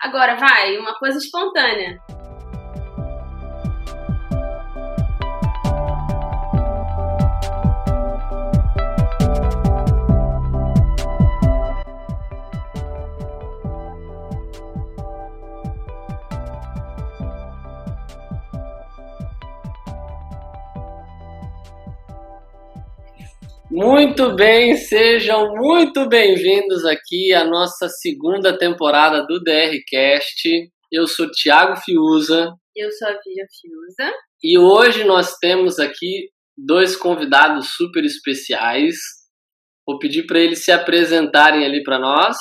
Agora vai, uma coisa espontânea. Muito bem, sejam muito bem-vindos aqui à nossa segunda temporada do DRCast. Eu sou Thiago Fiuza. Eu sou a Vivian Fiuza. E hoje nós temos aqui dois convidados super especiais. Vou pedir para eles se apresentarem ali para nós.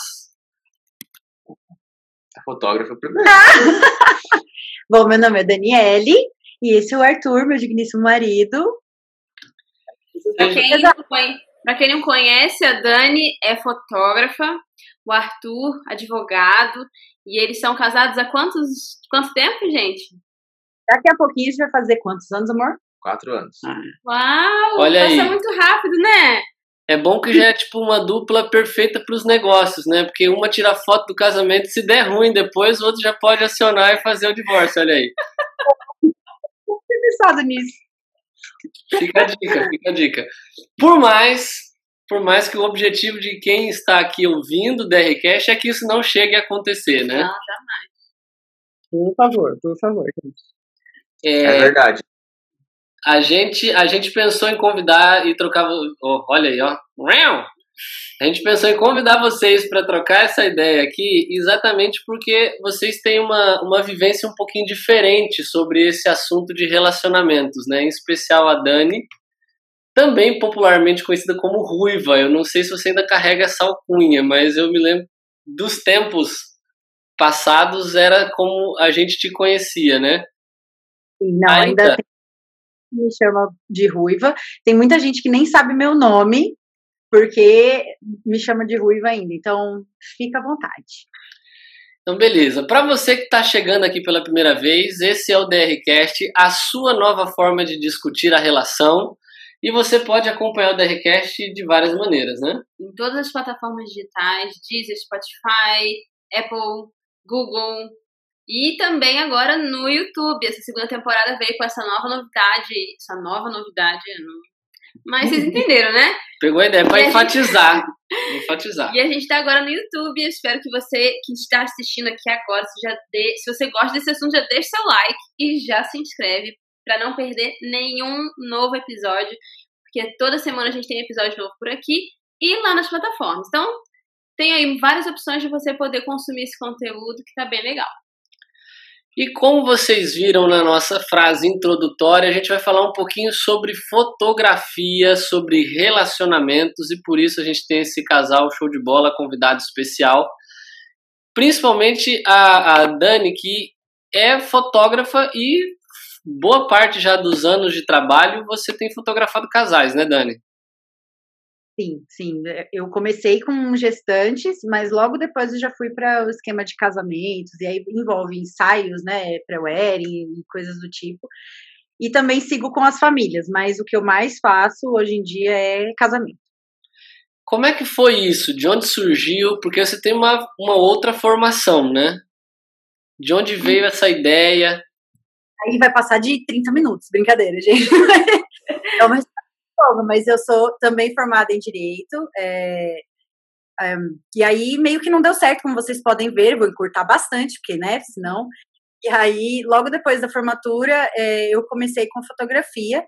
A fotógrafa primeiro. Bom, meu nome é Daniele e esse é o Arthur, meu digníssimo marido. Pra quem, quem não conhece, a Dani é fotógrafa, o Arthur, advogado, e eles são casados há quantos, quanto tempo, gente? Daqui a pouquinho a gente vai fazer quantos anos, amor? Quatro anos. Uau! Olha passa aí. muito rápido, né? É bom que já é tipo uma dupla perfeita para os negócios, né? Porque uma tira foto do casamento, se der ruim depois, o outro já pode acionar e fazer o divórcio, olha aí. Pensado nisso. Fica a dica, fica a dica. Por mais, por mais que o objetivo de quem está aqui ouvindo o DRCast é que isso não chegue a acontecer, né? Não, jamais. Por favor, por favor, gente. É, É, verdade. a gente, a gente pensou em convidar e trocar. ó, olha aí, ó. A gente pensou em convidar vocês para trocar essa ideia aqui, exatamente porque vocês têm uma, uma vivência um pouquinho diferente sobre esse assunto de relacionamentos, né? Em especial a Dani, também popularmente conhecida como Ruiva. Eu não sei se você ainda carrega essa alcunha, mas eu me lembro dos tempos passados era como a gente te conhecia, né? Não, Ainda? ainda tem me chama de ruiva. Tem muita gente que nem sabe meu nome, porque me chama de ruiva ainda. Então, fica à vontade. Então, beleza. Para você que está chegando aqui pela primeira vez, esse é o DRCast, a sua nova forma de discutir a relação. E você pode acompanhar o DRCast de várias maneiras, né? Em todas as plataformas digitais, Deezer, Spotify, Apple, Google e também agora no YouTube. Essa segunda temporada veio com essa nova novidade, essa nova novidade, não- mas vocês entenderam, né? Pegou a ideia E para gente- enfatizar. enfatizar. E a gente tá agora no YouTube. Eu espero que você que está assistindo aqui agora, se, já dê, se você gosta desse assunto, já deixa seu like e já se inscreve para não perder nenhum novo episódio, porque toda semana a gente tem episódio novo por aqui e lá nas plataformas. Então, tem aí várias opções de você poder consumir esse conteúdo que tá bem legal. E como vocês viram na nossa frase introdutória, a gente vai falar um pouquinho sobre fotografia, sobre relacionamentos, e por isso a gente tem esse casal show de bola, convidado especial. Principalmente a, a Dani, que é fotógrafa e boa parte já dos anos de trabalho você tem fotografado casais, né, Dani? Sim, sim. Eu comecei com gestantes, mas logo depois eu já fui para o esquema de casamentos, e aí envolve ensaios, né, pré-wedding e coisas do tipo. E também sigo com as famílias, mas o que eu mais faço hoje em dia é casamento. Como é que foi isso? De onde surgiu? Porque você tem uma, uma outra formação, né? De onde veio essa ideia? Aí vai passar de 30 minutos, brincadeira, gente. é uma história longa, mas eu sou também formada em Direito, é, é, e aí meio que não deu certo, como vocês podem ver, vou encurtar bastante, porque, né, senão... E aí, logo depois da formatura, é, eu comecei com fotografia,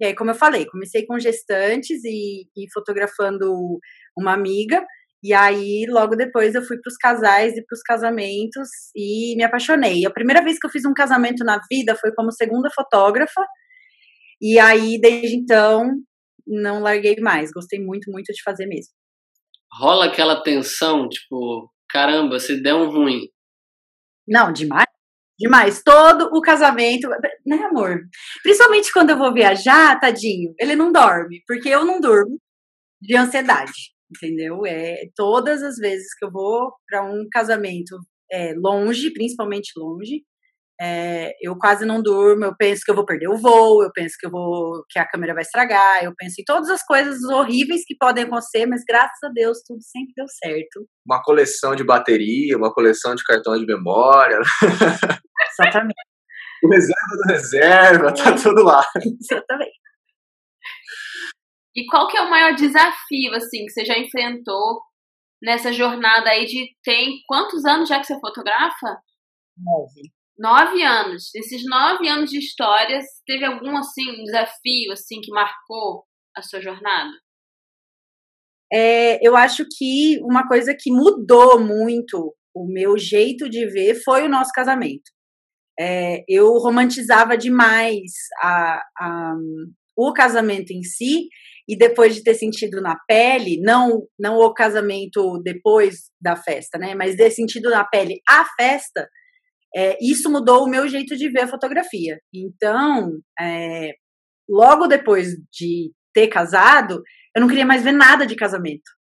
e aí, como eu falei, comecei com gestantes e, e fotografando uma amiga, e aí, logo depois, eu fui para os casais e para os casamentos e me apaixonei. A primeira vez que eu fiz um casamento na vida foi como segunda fotógrafa. E aí, desde então, não larguei mais. Gostei muito, muito de fazer mesmo. Rola aquela tensão, tipo, caramba, se der um ruim. Não, demais. Demais. Todo o casamento, né, amor? Principalmente quando eu vou viajar, tadinho, ele não dorme, porque eu não durmo de ansiedade, entendeu? É todas as vezes que eu vou para um casamento é, longe, principalmente longe, É, eu quase não durmo, eu penso que eu vou perder o voo, eu penso que eu vou que a câmera vai estragar, eu penso em todas as coisas horríveis que podem acontecer, mas graças a Deus tudo sempre deu certo. Uma coleção de bateria, uma coleção de cartão de memória. Exatamente. o reserva do reserva, tá tudo lá. Exatamente. E qual que é o maior desafio assim que você já enfrentou nessa jornada aí de tem quantos anos já que você fotografa? Nove. Nove anos. Esses nove anos de histórias, teve algum assim desafio assim que marcou a sua jornada? É, eu acho que uma coisa que mudou muito o meu jeito de ver foi o nosso casamento. É, eu romantizava demais a, a, o casamento em si e depois de ter sentido na pele, não não o casamento depois da festa, né? Mas ter sentido na pele a festa, é, isso mudou o meu jeito de ver a fotografia. Então, é, logo depois de ter casado, eu não queria mais ver nada de casamento.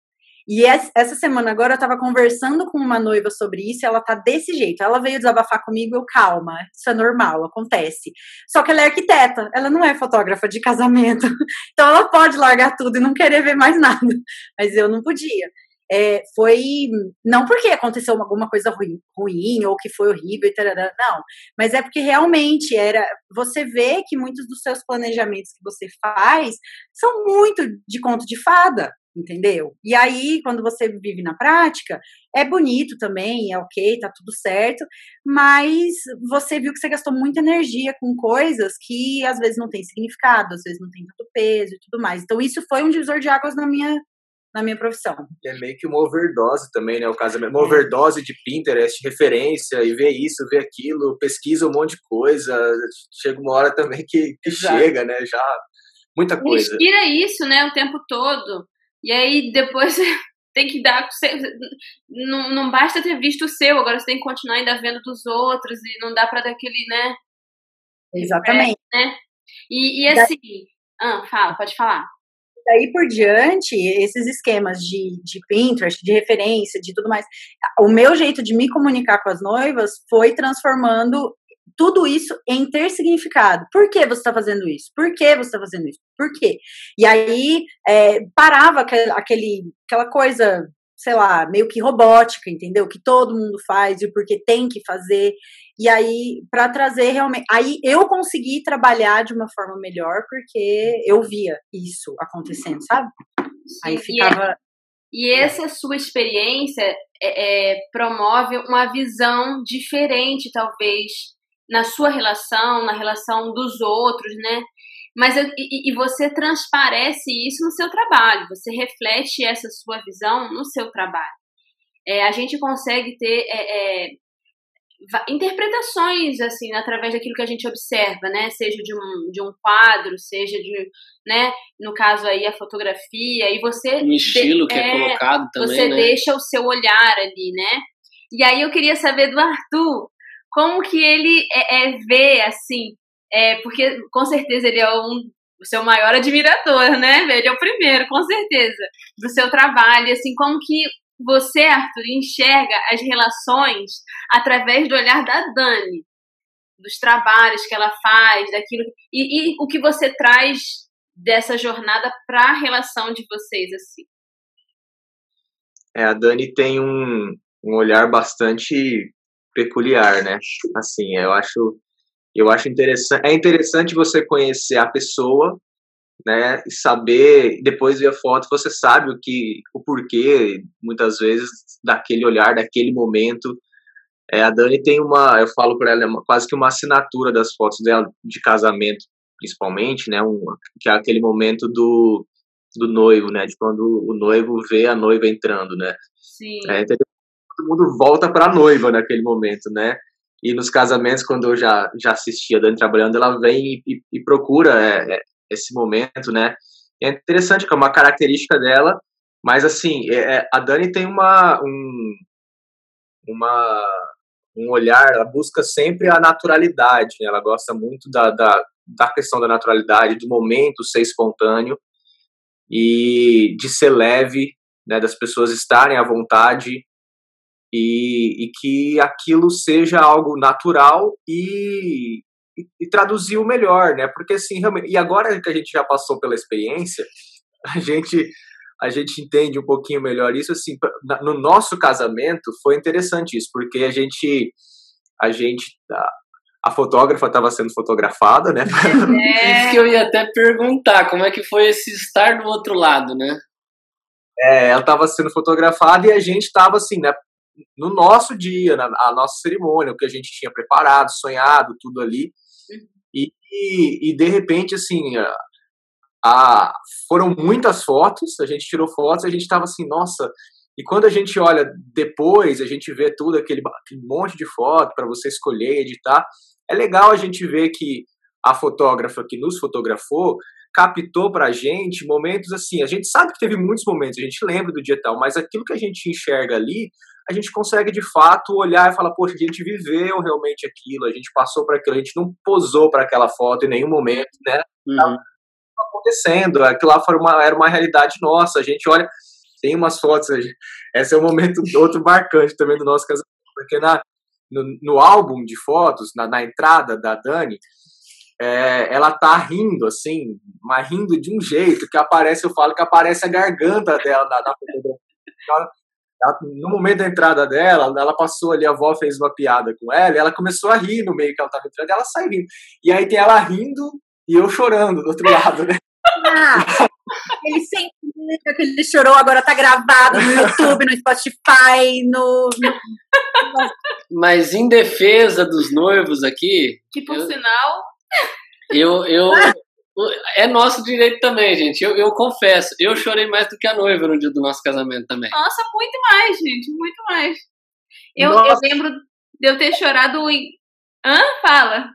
E essa semana agora eu tava conversando com uma noiva sobre isso e ela tá desse jeito. Ela veio desabafar comigo, eu, calma, isso é normal, acontece. Só que ela é arquiteta, ela não é fotógrafa de casamento. Então ela pode largar tudo e não querer ver mais nada. Mas eu não podia é, foi não porque aconteceu alguma coisa ruim, ruim ou que foi horrível e tarará, não, mas é porque realmente era você vê que muitos dos seus planejamentos que você faz são muito de conto de fada, entendeu? E aí, quando você vive na prática, é bonito também, é ok, tá tudo certo, mas você viu que você gastou muita energia com coisas que às vezes não tem significado, às vezes não tem tanto peso e tudo mais. Então, isso foi um divisor de águas na minha na minha profissão. É meio que uma overdose também, né? O casamento, uma overdose de Pinterest, referência, e ver isso, ver aquilo, pesquisa um monte de coisa. Chega uma hora também que, que chega, né? Já muita coisa. Inspira isso, né? O tempo todo. E aí depois tem que dar. Não, não basta ter visto o seu, agora você tem que continuar ainda vendo dos outros e não dá para dar aquele, né? Exatamente. Né? E, e assim. Ah, fala, pode falar daí por diante, esses esquemas de, de Pinterest, de referência, de tudo mais, o meu jeito de me comunicar com as noivas foi transformando tudo isso em ter significado. Por que você está fazendo isso? Por que você está fazendo isso? Por quê? E aí é, parava aquele, aquela coisa sei lá, meio que robótica, entendeu? Que todo mundo faz e porque tem que fazer. E aí, para trazer realmente. Aí eu consegui trabalhar de uma forma melhor porque eu via isso acontecendo, sabe? Aí ficava. E, é, essa sua experiência é, é, promove uma visão diferente, talvez, na sua relação, na relação dos outros, né? Mas eu, e, e, você transparece isso no seu trabalho, você reflete essa sua visão no seu trabalho. É, a gente consegue ter é, é, interpretações assim através daquilo que a gente observa, né? Seja de um, de um quadro, seja de, né? No caso aí a fotografia e você um estilo de, que é, é, colocado também, você né? deixa o seu olhar ali, né? E aí eu queria saber do Arthur como que ele é, é vê assim é, porque com certeza ele é um, o seu maior admirador, né? Ele é o primeiro, com certeza, do seu trabalho. Assim, como que você, Arthur, enxerga as relações através do olhar da Dani, dos trabalhos que ela faz, daquilo e, e o que você traz dessa jornada para a relação de vocês assim. É, a Dani tem um, um olhar bastante peculiar, né? Assim, eu acho eu acho interessante, é interessante você conhecer a pessoa, né, e saber, depois ver a foto, você sabe o que, o porquê, muitas vezes, daquele olhar, daquele momento. É, a Dani tem uma, eu falo para ela, é uma, quase que uma assinatura das fotos dela, de casamento, principalmente, né, um, que é aquele momento do, do noivo, né, de quando o noivo vê a noiva entrando, né. Sim. É, todo mundo volta para a noiva naquele momento, né. E nos casamentos, quando eu já, já assistia a Dani trabalhando, ela vem e, e procura é, é, esse momento, né? É interessante que é uma característica dela, mas assim, é, é, a Dani tem uma, um, uma, um olhar, ela busca sempre a naturalidade, né? ela gosta muito da, da, da questão da naturalidade, do momento ser espontâneo e de ser leve, né? das pessoas estarem à vontade e, e que aquilo seja algo natural e, e, e traduzir o melhor, né? Porque assim, realmente, e agora que a gente já passou pela experiência, a gente a gente entende um pouquinho melhor isso assim, no nosso casamento foi interessante isso, porque a gente a gente a fotógrafa estava sendo fotografada, né? É. Isso que eu ia até perguntar, como é que foi esse estar do outro lado, né? É, ela estava sendo fotografada e a gente estava assim, né? No nosso dia, na a nossa cerimônia, o que a gente tinha preparado, sonhado, tudo ali. E de repente, assim, a, a, foram muitas fotos, a gente tirou fotos, a gente estava assim, nossa. E quando a gente olha depois, a gente vê tudo aquele, aquele monte de foto para você escolher, editar é legal a gente ver que a fotógrafa que nos fotografou captou pra gente momentos assim. A gente sabe que teve muitos momentos, a gente lembra do dia tal, mas aquilo que a gente enxerga ali, a gente consegue de fato olhar e falar, poxa, a gente viveu realmente aquilo, a gente passou para aquilo, a gente não posou para aquela foto em nenhum momento, né? Uhum. acontecendo, aquilo lá foi uma, era uma realidade nossa. A gente olha, tem umas fotos, esse é um momento outro marcante também do nosso casamento, porque na, no, no álbum de fotos, na, na entrada da Dani, é, ela tá rindo, assim, mas rindo de um jeito que aparece, eu falo que aparece a garganta dela na, na fotografia. no momento da entrada dela, ela passou ali, a avó fez uma piada com ela, e ela começou a rir no meio que ela tava entrando, e ela saiu rindo. E aí tem ela rindo e eu chorando do outro lado, né? Ah, ele sempre que ele chorou, agora tá gravado no YouTube, no Spotify, no. Mas em defesa dos noivos aqui. Que por eu, sinal. Eu, eu, é nosso direito também, gente. Eu, eu confesso, eu chorei mais do que a noiva no dia do nosso casamento também. Nossa, muito mais, gente, muito mais. Eu, eu lembro de eu ter chorado em. Hã? Fala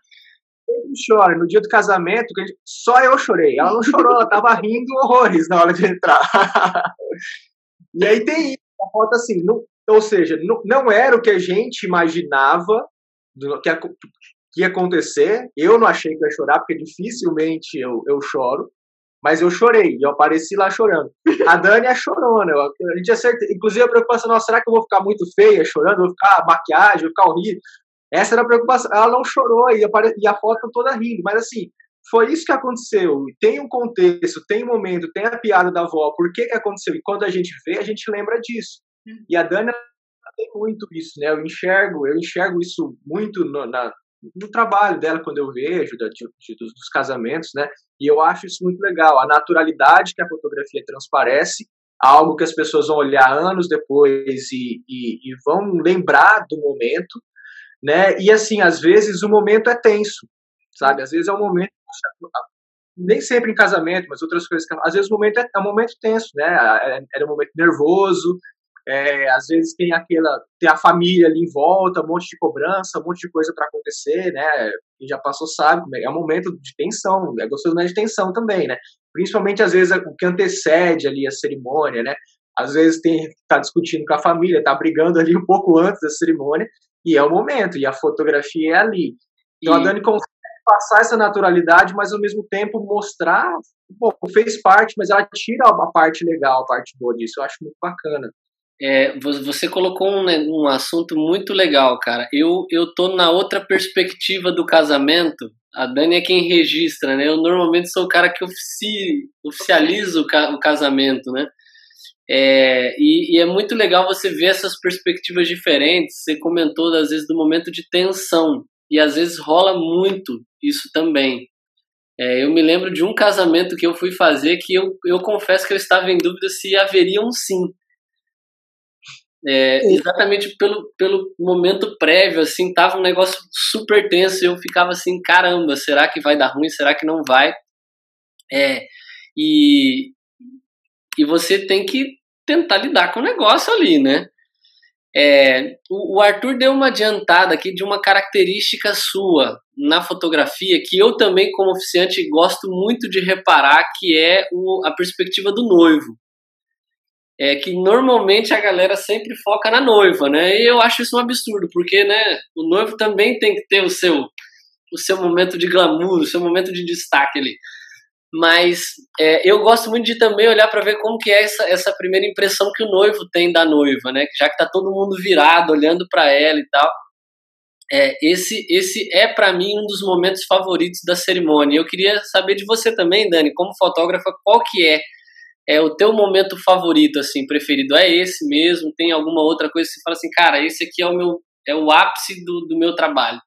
chora. No dia do casamento, só eu chorei. Ela não chorou, ela tava rindo horrores na hora de entrar. e aí tem isso, a foto assim, não, ou seja, não, não era o que a gente imaginava que, ia, que ia acontecer. Eu não achei que ia chorar, porque dificilmente eu, eu choro. Mas eu chorei, e eu apareci lá chorando. A Dani é chorona, eu, a gente acerta, inclusive a preocupação, nossa, será que eu vou ficar muito feia chorando? Vou ficar maquiagem, vou ficar horrível? Essa era a preocupação. Ela não chorou e, e a foto toda rindo, mas assim, foi isso que aconteceu. Tem um contexto, tem um momento, tem a piada da avó, por que, que aconteceu? E quando a gente vê, a gente lembra disso. Uhum. E a Dana tem muito isso, né? Eu enxergo, eu enxergo isso muito no, na, no trabalho dela quando eu vejo da, de, dos, dos, casamentos, né? E eu acho isso muito legal. A naturalidade que a fotografia transparece, algo que as pessoas vão olhar anos depois e, e, e vão lembrar do momento, né? E assim, às vezes o momento é tenso, sabe? Às vezes é um momento nem sempre em casamento, mas outras coisas. Às vezes o momento é, é um momento tenso, né? É, é um momento nervoso. É, às vezes tem aquela, tem a família ali em volta, um monte de cobrança, um monte de coisa para acontecer, né? Quem já passou sabe, é um momento de tensão, é gostoso, mas de tensão também, né? Principalmente às vezes o que antecede ali a cerimônia, né? Às vezes tem tá discutindo com a família, tá brigando ali um pouco antes da cerimônia, e é o momento, e a fotografia é ali. Então e... a Dani consegue passar essa naturalidade, mas ao mesmo tempo mostrar, bom, fez parte, mas ela tira a parte legal, a parte boa disso. Eu acho muito bacana. É, você colocou um, né, um assunto muito legal, cara. Eu, eu tô na outra perspectiva do casamento. A Dani é quem registra, né? Eu normalmente sou o cara que ofici, oficializa o, ca, o casamento, né? É, e, e, é muito legal você ver essas perspectivas diferentes. Você comentou, às vezes, do momento de tensão. E às vezes rola muito isso também. É, eu me lembro de um casamento que eu fui fazer que eu, eu confesso que eu estava em dúvida se haveria um sim. É, exatamente pelo, pelo momento prévio, assim, tava um negócio super tenso e eu ficava assim, caramba, será que vai dar ruim? Será que não vai? É, e, e você tem que tentar lidar com o negócio ali, né? É, o, o Arthur deu uma adiantada aqui de uma característica sua na fotografia que eu também, como oficiante, gosto muito de reparar, que é o, a perspectiva do noivo. É que normalmente a galera sempre foca na noiva, né? E eu acho isso um absurdo, porque né, o noivo também tem que ter o seu, o seu momento de glamour, o seu momento de destaque ali. Mas é, eu gosto muito de também olhar para ver como que é essa, essa primeira impressão que o noivo tem da noiva, né? Já que tá todo mundo virado, olhando para ela e tal. É, esse, esse é para mim um dos momentos favoritos da cerimônia. Eu queria saber de você também, Dani, como fotógrafa, qual que é é o teu momento favorito, assim, preferido? É esse mesmo? Tem alguma outra coisa que você fala assim, cara, esse aqui é o meu, é o ápice do, do meu trabalho?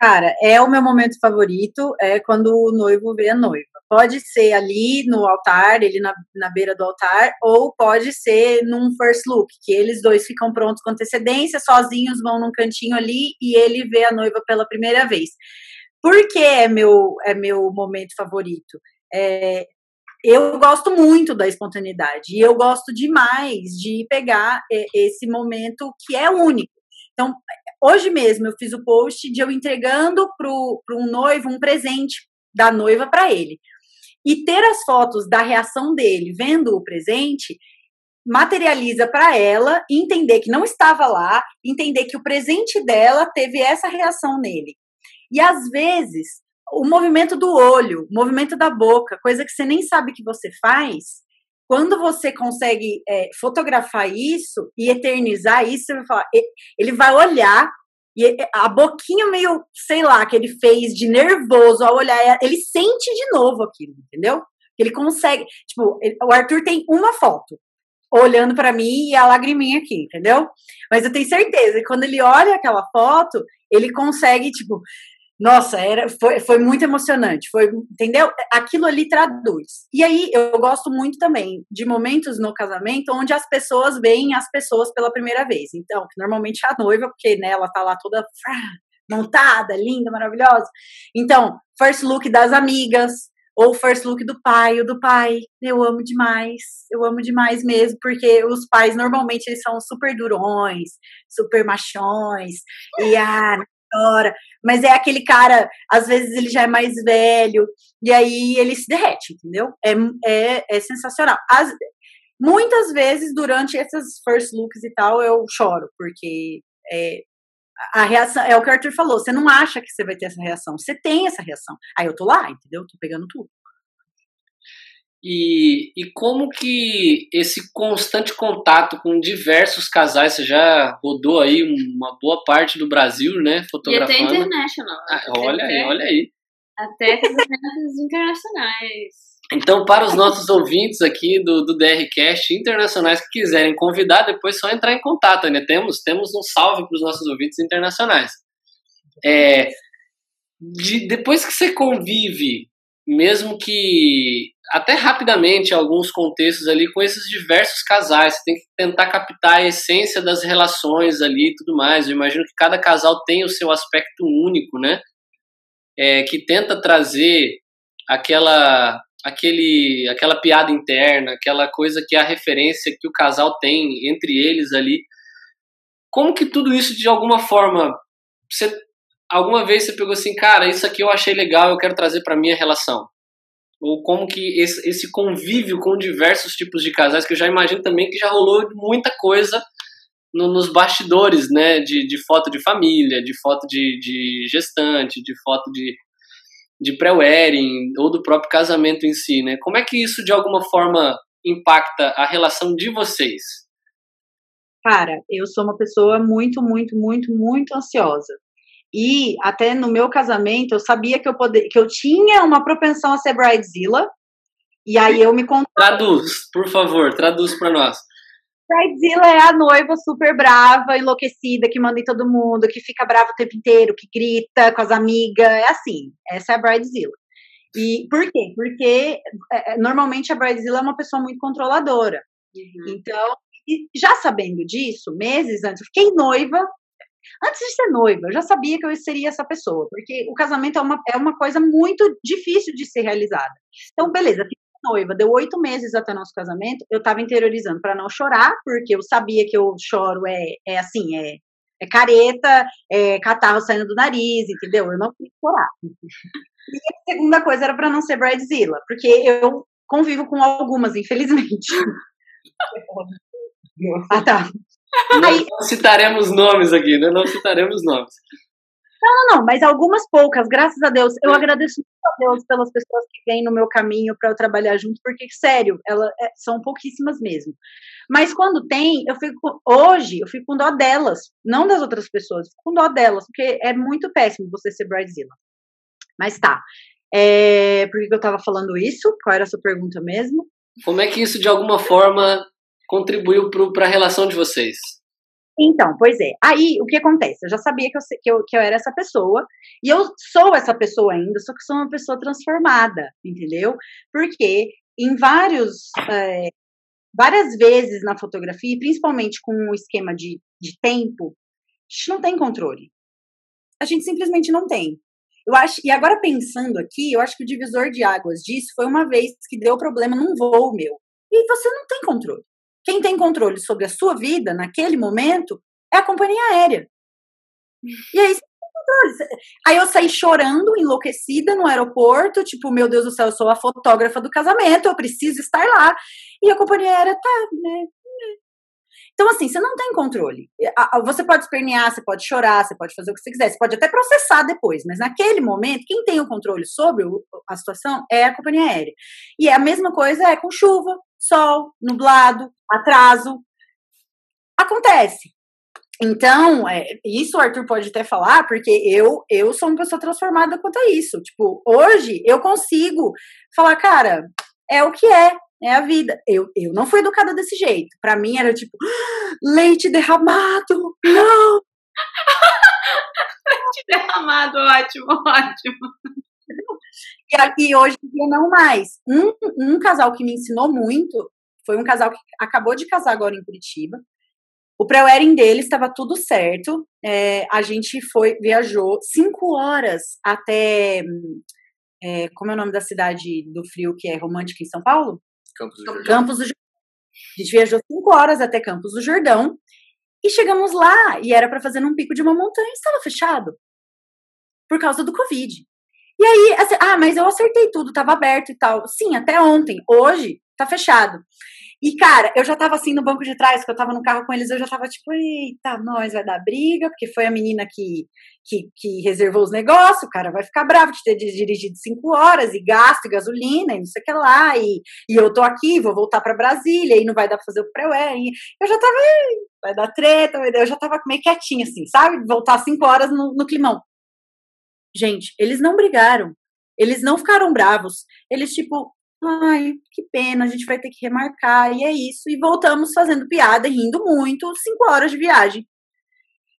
Cara, é o meu momento favorito, é quando o noivo vê a noiva. Pode ser ali no altar, ele na, na beira do altar, ou pode ser num first look, que eles dois ficam prontos com antecedência, sozinhos vão num cantinho ali e ele vê a noiva pela primeira vez. Por que é meu, é meu momento favorito? É, eu gosto muito da espontaneidade e eu gosto demais de pegar é, esse momento que é único. Então, hoje mesmo eu fiz o post de eu entregando para um noivo um presente da noiva para ele. E ter as fotos da reação dele vendo o presente materializa para ela entender que não estava lá, entender que o presente dela teve essa reação nele. E às vezes o movimento do olho, o movimento da boca, coisa que você nem sabe que você faz, quando você consegue é, fotografar isso e eternizar isso, vai, falar, ele vai olhar e a boquinha meio, sei lá, que ele fez de nervoso ao olhar, ele sente de novo aquilo, entendeu? Ele consegue, tipo, o Arthur tem uma foto olhando para mim e a lagriminha aqui, entendeu? Mas eu tenho certeza que quando ele olha aquela foto, ele consegue, tipo, nossa, era, foi, foi muito emocionante, foi, entendeu? Aquilo ali traduz. E aí eu gosto muito também de momentos no casamento onde as pessoas veem as pessoas pela primeira vez. Então, normalmente a noiva, porque né, ela tá lá toda montada, linda, maravilhosa. Então, first look das amigas, ou first look do pai, o do pai, eu amo demais, eu amo demais mesmo, porque os pais normalmente eles são super durões, super machões, e ah, hora, mas é aquele cara, às vezes ele já é mais velho, e aí ele se derrete, entendeu? É, é, é sensacional. As, muitas vezes, durante esses first looks e tal, eu choro, porque é, a reação, é o que o Arthur falou, você não acha que você vai ter essa reação, você tem essa reação. Aí eu tô lá, entendeu? Tô pegando tudo. E, e como que esse constante contato com diversos casais, você já rodou aí uma boa parte do Brasil, né? Fotografando. E até international. Ah, olha até, aí, olha aí. Até casamentos internacionais. Então, para os nossos ouvintes aqui do, do DRCast internacionais que quiserem convidar, depois só entrar em contato, né? Temos, temos um salve para os nossos ouvintes internacionais. É, de, depois que você convive mesmo que até rapidamente alguns contextos ali com esses diversos casais, você tem que tentar captar a essência das relações ali e tudo mais. Eu imagino que cada casal tem o seu aspecto único, né? É, que tenta trazer aquela aquele aquela piada interna, aquela coisa que é a referência que o casal tem entre eles ali. Como que tudo isso de alguma forma você alguma vez você pegou assim, cara, isso aqui eu achei legal, eu quero trazer para minha relação? Ou como que esse, esse convívio com diversos tipos de casais, que eu já imagino também que já rolou muita coisa no, nos bastidores, né, de, de foto de família, de foto de, de gestante, de foto de, de pré-wedding, ou do próprio casamento em si, né? Como é que isso, de alguma forma, impacta a relação de vocês? Cara, eu sou uma pessoa muito, muito, muito, muito ansiosa. E até no meu casamento eu sabia que eu poder, que eu tinha uma propensão a ser bridezilla. E aí eu me contei. Traduz, por favor, traduz para nós. Bridezilla é a noiva super brava, enlouquecida, que manda em todo mundo, que fica brava o tempo inteiro, que grita com as amigas. É assim, essa é a bridezilla. E por quê? Porque é, é normalmente a bridezilla é uma pessoa muito controladora. Uhum. Então, já sabendo disso, meses antes, eu fiquei noiva Antes de ser noiva, eu já sabia que eu seria essa pessoa, porque o casamento é uma, é uma coisa muito difícil de ser realizada. Então, beleza, noiva, deu oito meses até nosso casamento, eu tava interiorizando para não chorar, porque eu sabia que eu choro é, é assim, é, é careta, é catarro saindo do nariz, entendeu? Eu não quis chorar. E a segunda coisa era para não ser bridezilla, porque eu convivo com algumas, infelizmente. ah, tá. Não, Aí, não citaremos nomes aqui, né? Não citaremos nomes. Não, não, não, mas algumas poucas, graças a Deus. Eu agradeço muito a Deus pelas pessoas que vêm no meu caminho para eu trabalhar junto, porque, sério, elas é, são pouquíssimas mesmo. Mas quando tem, eu fico. Hoje, eu fico com dó delas, não das outras pessoas, fico com dó delas, porque é muito péssimo você ser Bridezilla. Mas tá. É, por que eu tava falando isso? Qual era a sua pergunta mesmo? Como é que isso, de alguma forma, contribuiu para a relação de vocês? Então, pois é. Aí, o que acontece? Eu já sabia que eu, que, eu, que eu era essa pessoa, e eu sou essa pessoa ainda, só que sou uma pessoa transformada, entendeu? Porque em vários. É, várias vezes na fotografia, principalmente com o esquema de, de tempo, a gente não tem controle. A gente simplesmente não tem. Eu acho, e agora pensando aqui, eu acho que o divisor de águas disso foi uma vez que deu problema num voo meu. E você não tem controle. Quem tem controle sobre a sua vida naquele momento é a companhia aérea. E aí Aí eu saí chorando, enlouquecida no aeroporto, tipo, meu Deus do céu, eu sou a fotógrafa do casamento, eu preciso estar lá. E a companhia aérea tá, né? Então, assim, você não tem controle. Você pode espernear, você pode chorar, você pode fazer o que você quiser, você pode até processar depois, mas naquele momento, quem tem o controle sobre a situação é a companhia aérea. E a mesma coisa é com chuva, sol, nublado, atraso. Acontece. Então, é, isso o Arthur pode até falar, porque eu eu sou uma pessoa transformada quanto a isso. Tipo, hoje eu consigo falar, cara, é o que é, é a vida. Eu, eu não fui educada desse jeito. Para mim era tipo, ah, leite derramado, não! leite derramado, ótimo, ótimo. E, e hoje em dia não mais. Um, um casal que me ensinou muito foi um casal que acabou de casar agora em Curitiba. O pré-wedding dele estava tudo certo. É, a gente foi, viajou cinco horas até. É, como é o nome da cidade do frio que é romântica em São Paulo? Campos do Jordão. Campos do Jordão. A gente viajou cinco horas até Campos do Jordão e chegamos lá e era para fazer num pico de uma montanha e estava fechado por causa do Covid. E aí, assim, ah, mas eu acertei tudo, estava aberto e tal. Sim, até ontem. Hoje tá fechado. E, cara, eu já tava assim no banco de trás, que eu tava no carro com eles, eu já tava tipo, eita, nós vai dar briga, porque foi a menina que, que, que reservou os negócios, o cara vai ficar bravo de ter dirigido cinco horas e gasto e gasolina e não sei o que lá, e, e eu tô aqui, vou voltar para Brasília e não vai dar pra fazer o pré Eu já tava, vai dar treta, eu já tava meio quietinha assim, sabe? Voltar cinco horas no, no climão. Gente, eles não brigaram. Eles não ficaram bravos. Eles, tipo, ai, que pena, a gente vai ter que remarcar, e é isso. E voltamos fazendo piada, rindo muito, cinco horas de viagem.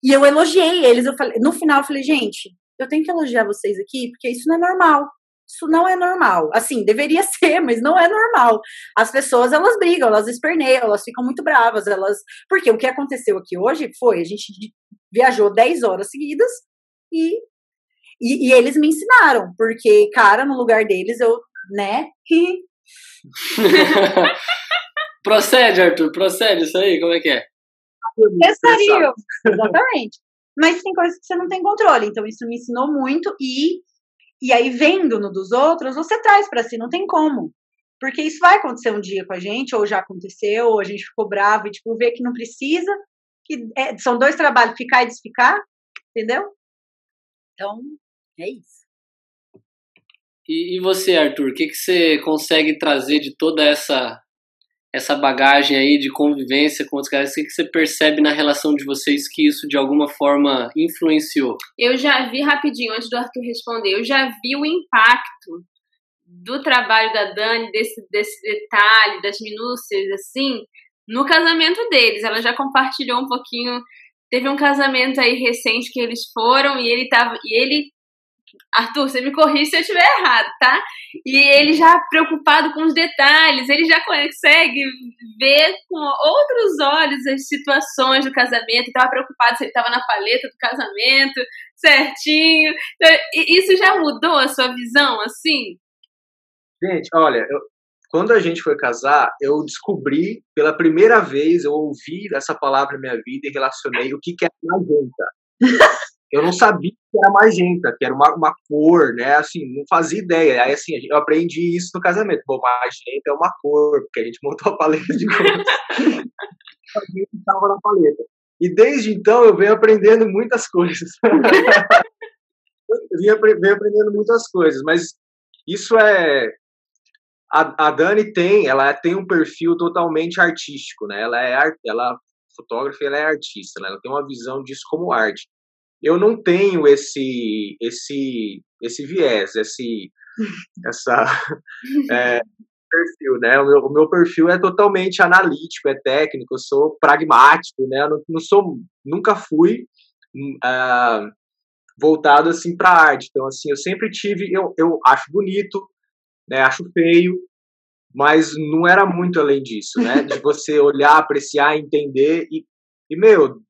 E eu elogiei eles, eu falei, no final eu falei, gente, eu tenho que elogiar vocês aqui, porque isso não é normal. Isso não é normal. Assim, deveria ser, mas não é normal. As pessoas, elas brigam, elas esperneiam, elas ficam muito bravas, elas... Porque o que aconteceu aqui hoje foi, a gente viajou 10 horas seguidas e e, e, eles me ensinaram, porque, cara, no lugar deles, eu né? procede, Arthur, procede isso aí, como é que é? Pensaria, exatamente. Mas tem coisas que você não tem controle, então isso me ensinou muito e e aí vendo no dos outros, você traz para si, não tem como. Porque isso vai acontecer um dia com a gente, ou já aconteceu, ou a gente ficou bravo e tipo vê que não precisa, que é, são dois trabalhos, ficar e desficar, entendeu? Então, é isso. E, e você, Arthur, o que, que você consegue trazer de toda essa essa bagagem aí de convivência com os caras, o que, que você percebe na relação de vocês que isso de alguma forma influenciou? Eu já vi rapidinho, antes do Arthur responder, eu já vi o impacto do trabalho da Dani, desse, desse detalhe, das minúcias, assim, no casamento deles. Ela já compartilhou um pouquinho. Teve um casamento aí recente que eles foram e ele tava. E ele Arthur, você me corrige se eu estiver errado, tá? E ele já preocupado com os detalhes, ele já consegue ver com outros olhos as situações do casamento, estava preocupado se ele estava na paleta do casamento, certinho. Então, isso já mudou a sua visão, assim? Gente, olha, eu, quando a gente foi casar, eu descobri pela primeira vez, eu ouvi essa palavra na minha vida e relacionei o que, que é magenta. Eu não sabia que era magenta, que era uma, uma cor, né? Assim, não fazia ideia. Aí, assim, eu aprendi isso no casamento. Bom, magenta é uma cor, porque a gente montou a paleta de cores. estava na paleta. E desde então eu venho aprendendo muitas coisas. eu venho aprendendo muitas coisas, mas isso é a, a Dani tem, ela tem um perfil totalmente artístico, né? Ela é ela fotógrafa, ela é artista, né? Ela tem uma visão disso como arte. Eu não tenho esse esse esse viés, esse essa é, perfil, né? O meu, o meu, perfil é totalmente analítico, é técnico, eu sou pragmático, né? Eu não, não sou, nunca fui uh, voltado assim para arte. Então, assim, eu sempre tive, eu, eu acho bonito, né? Acho feio, mas não era muito além disso, né? De você olhar, apreciar, entender e, e meu,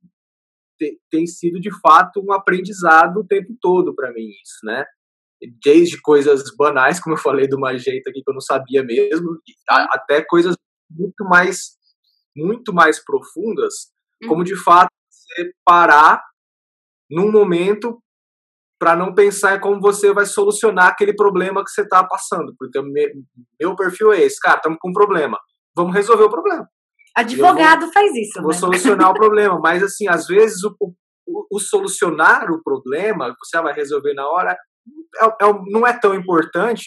te, tem sido de fato um aprendizado o tempo todo para mim isso, né? Desde coisas banais, como eu falei do jeito aqui que eu não sabia mesmo, até coisas muito mais muito mais profundas, como de fato você parar num momento para não pensar em como você vai solucionar aquele problema que você está passando. Porque me, meu perfil é esse, cara, estamos com um problema. Vamos resolver o problema. Advogado vou, faz isso. Vou né? solucionar o problema, mas assim, às vezes o, o, o, solucionar o problema, você vai resolver na hora, é, é, não é tão importante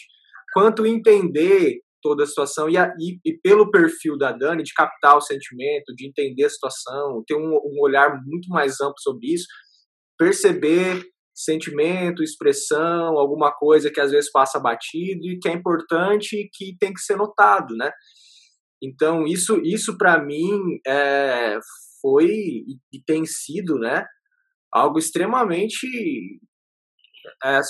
quanto entender toda a situação e, a, e, e, pelo perfil da Dani, de captar o sentimento, de entender a situação, ter um, um olhar muito mais amplo sobre isso, perceber sentimento, expressão, alguma coisa que às vezes passa batido e que é importante e que tem que ser notado, né? Então isso isso para mim é, foi e tem sido, né? Algo extremamente é,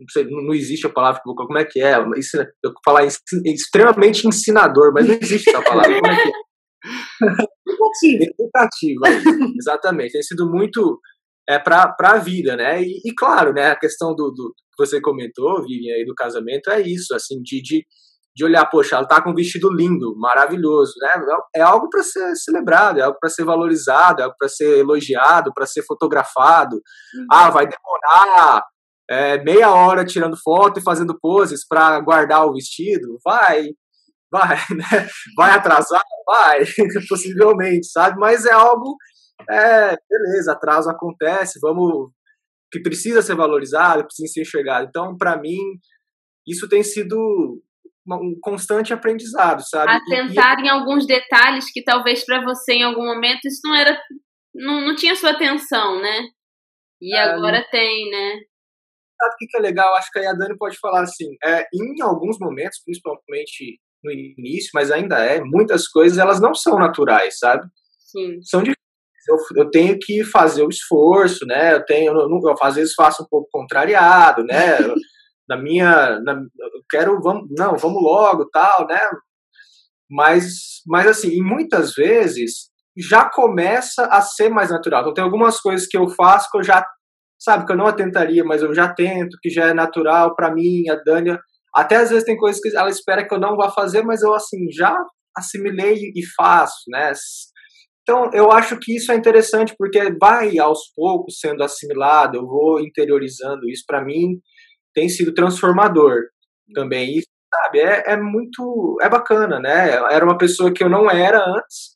não, sei, não existe a palavra que como é que é? Isso, eu falar extremamente ensinador, mas não existe essa palavra. Como é que é? Educativo. Educativo, exatamente. Tem sido muito é, para a vida, né? E, e, claro, né, a questão do, do que você comentou, Vivian, aí do casamento é isso, assim, de, de, de olhar, poxa, ela tá com um vestido lindo, maravilhoso, né? É, algo para ser celebrado, é algo para ser valorizado, é algo para ser elogiado, para ser fotografado. Uhum. Ah, vai demorar é, meia hora tirando foto e fazendo poses para guardar o vestido? Vai, vai, né? Vai atrasar? Vai, possivelmente, sabe? Mas é algo é, beleza, atraso acontece, vamos. que precisa ser valorizado, precisa ser enxergado. Então, para mim, isso tem sido um constante aprendizado, sabe? Atentar e, em alguns detalhes que talvez para você em algum momento isso não era. não, não tinha sua atenção, né? E é, agora tem, né? Sabe o que é legal? Acho que aí a Dani pode falar assim. É, em alguns momentos, principalmente no início, mas ainda é, muitas coisas elas não são naturais, sabe? Sim. São eu, eu tenho que fazer o esforço, né? Eu tenho, eu, eu às vezes faço um pouco contrariado, né? Na minha, na, eu quero, vamos, não, vamos logo, tal, né? Mas, mas assim, muitas vezes já começa a ser mais natural. Então tem algumas coisas que eu faço que eu já, sabe, que eu não atentaria, mas eu já tento, que já é natural para mim, a Dânia. Até às vezes tem coisas que ela espera que eu não vá fazer, mas eu assim já assimilei e faço, né? Então, eu acho que isso é interessante porque vai aos poucos sendo assimilado, eu vou interiorizando isso. Para mim, tem sido transformador também. E, sabe, é, é muito. É bacana, né? Era uma pessoa que eu não era antes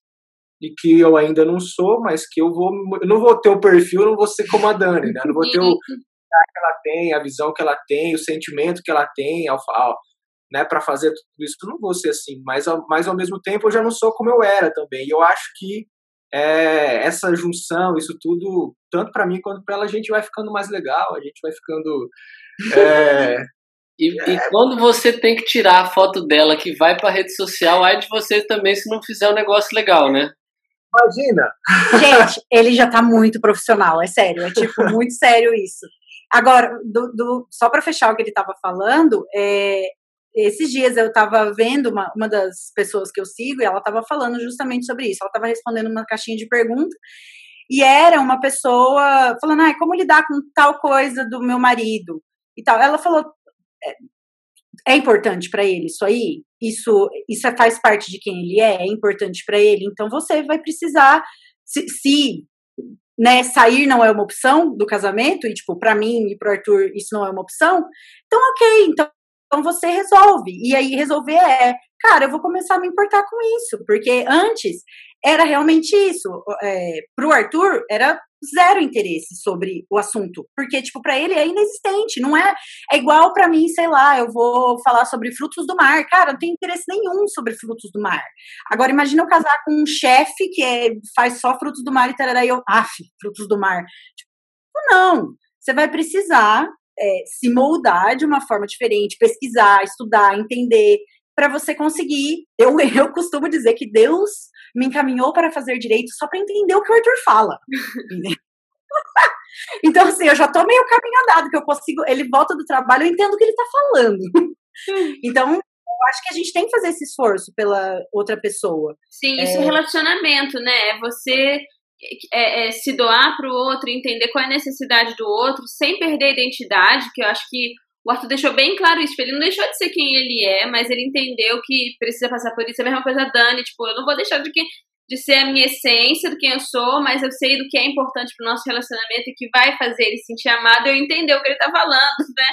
e que eu ainda não sou, mas que eu vou. Eu não vou ter o perfil, não vou ser como a Dani, né? Não vou ter o que ela tem, a visão que ela tem, o sentimento que ela tem ao, ao né, para fazer tudo isso. Eu não vou ser assim, mas, mas ao mesmo tempo eu já não sou como eu era também. E eu acho que é, essa junção, isso tudo, tanto para mim quanto para ela, a gente vai ficando mais legal, a gente vai ficando. É, e, é... e, quando você tem que tirar a foto dela que vai para rede social, aí de você também se não fizer um negócio legal, né? Imagina! Gente, ele já tá muito profissional, é sério, é tipo muito sério isso. Agora, do, do, só para fechar o que ele estava falando, é, esses dias eu estava vendo uma, uma das pessoas que eu sigo e ela estava falando justamente sobre isso. Ela estava respondendo uma caixinha de pergunta e era uma pessoa falando, ah, como lidar com tal coisa do meu marido e tal. Ela falou, é, é importante para ele isso aí? Isso, isso faz parte de quem ele é? É importante para ele? Então você vai precisar, se, se né, sair não é uma opção do casamento, e tipo, para mim e pro Arthur isso não é uma opção, então ok, então então você resolve. E aí resolver é, cara, eu vou começar a me importar com isso, porque antes era realmente isso. É, pro Arthur, era zero interesse sobre o assunto, porque tipo para ele é inexistente, não é é igual para mim, sei lá, eu vou falar sobre frutos do mar, cara, não tem interesse nenhum sobre frutos do mar. Agora imagina eu casar com um chefe que é, faz só frutos do mar e tal, e eu, af, frutos do mar. Tipo, não, você vai precisar é, se moldar de uma forma diferente, pesquisar, estudar, entender, para você conseguir. Eu, eu costumo dizer que Deus me encaminhou para fazer direito só para entender o que o Arthur fala. então, assim, eu já tô meio caminho andado, que eu consigo. Ele volta do trabalho, eu entendo o que ele tá falando. então, eu acho que a gente tem que fazer esse esforço pela outra pessoa. Sim, isso é, é relacionamento, né? É você é, é, se doar para o outro, entender qual é a necessidade do outro, sem perder a identidade, que eu acho que o Arthur deixou bem claro isso. Ele não deixou de ser quem ele é, mas ele entendeu que precisa passar por isso. É a mesma coisa a Dani, tipo, eu não vou deixar de, que, de ser a minha essência, do quem eu sou, mas eu sei do que é importante pro nosso relacionamento e que vai fazer ele se sentir amado eu entender o que ele tá falando, né?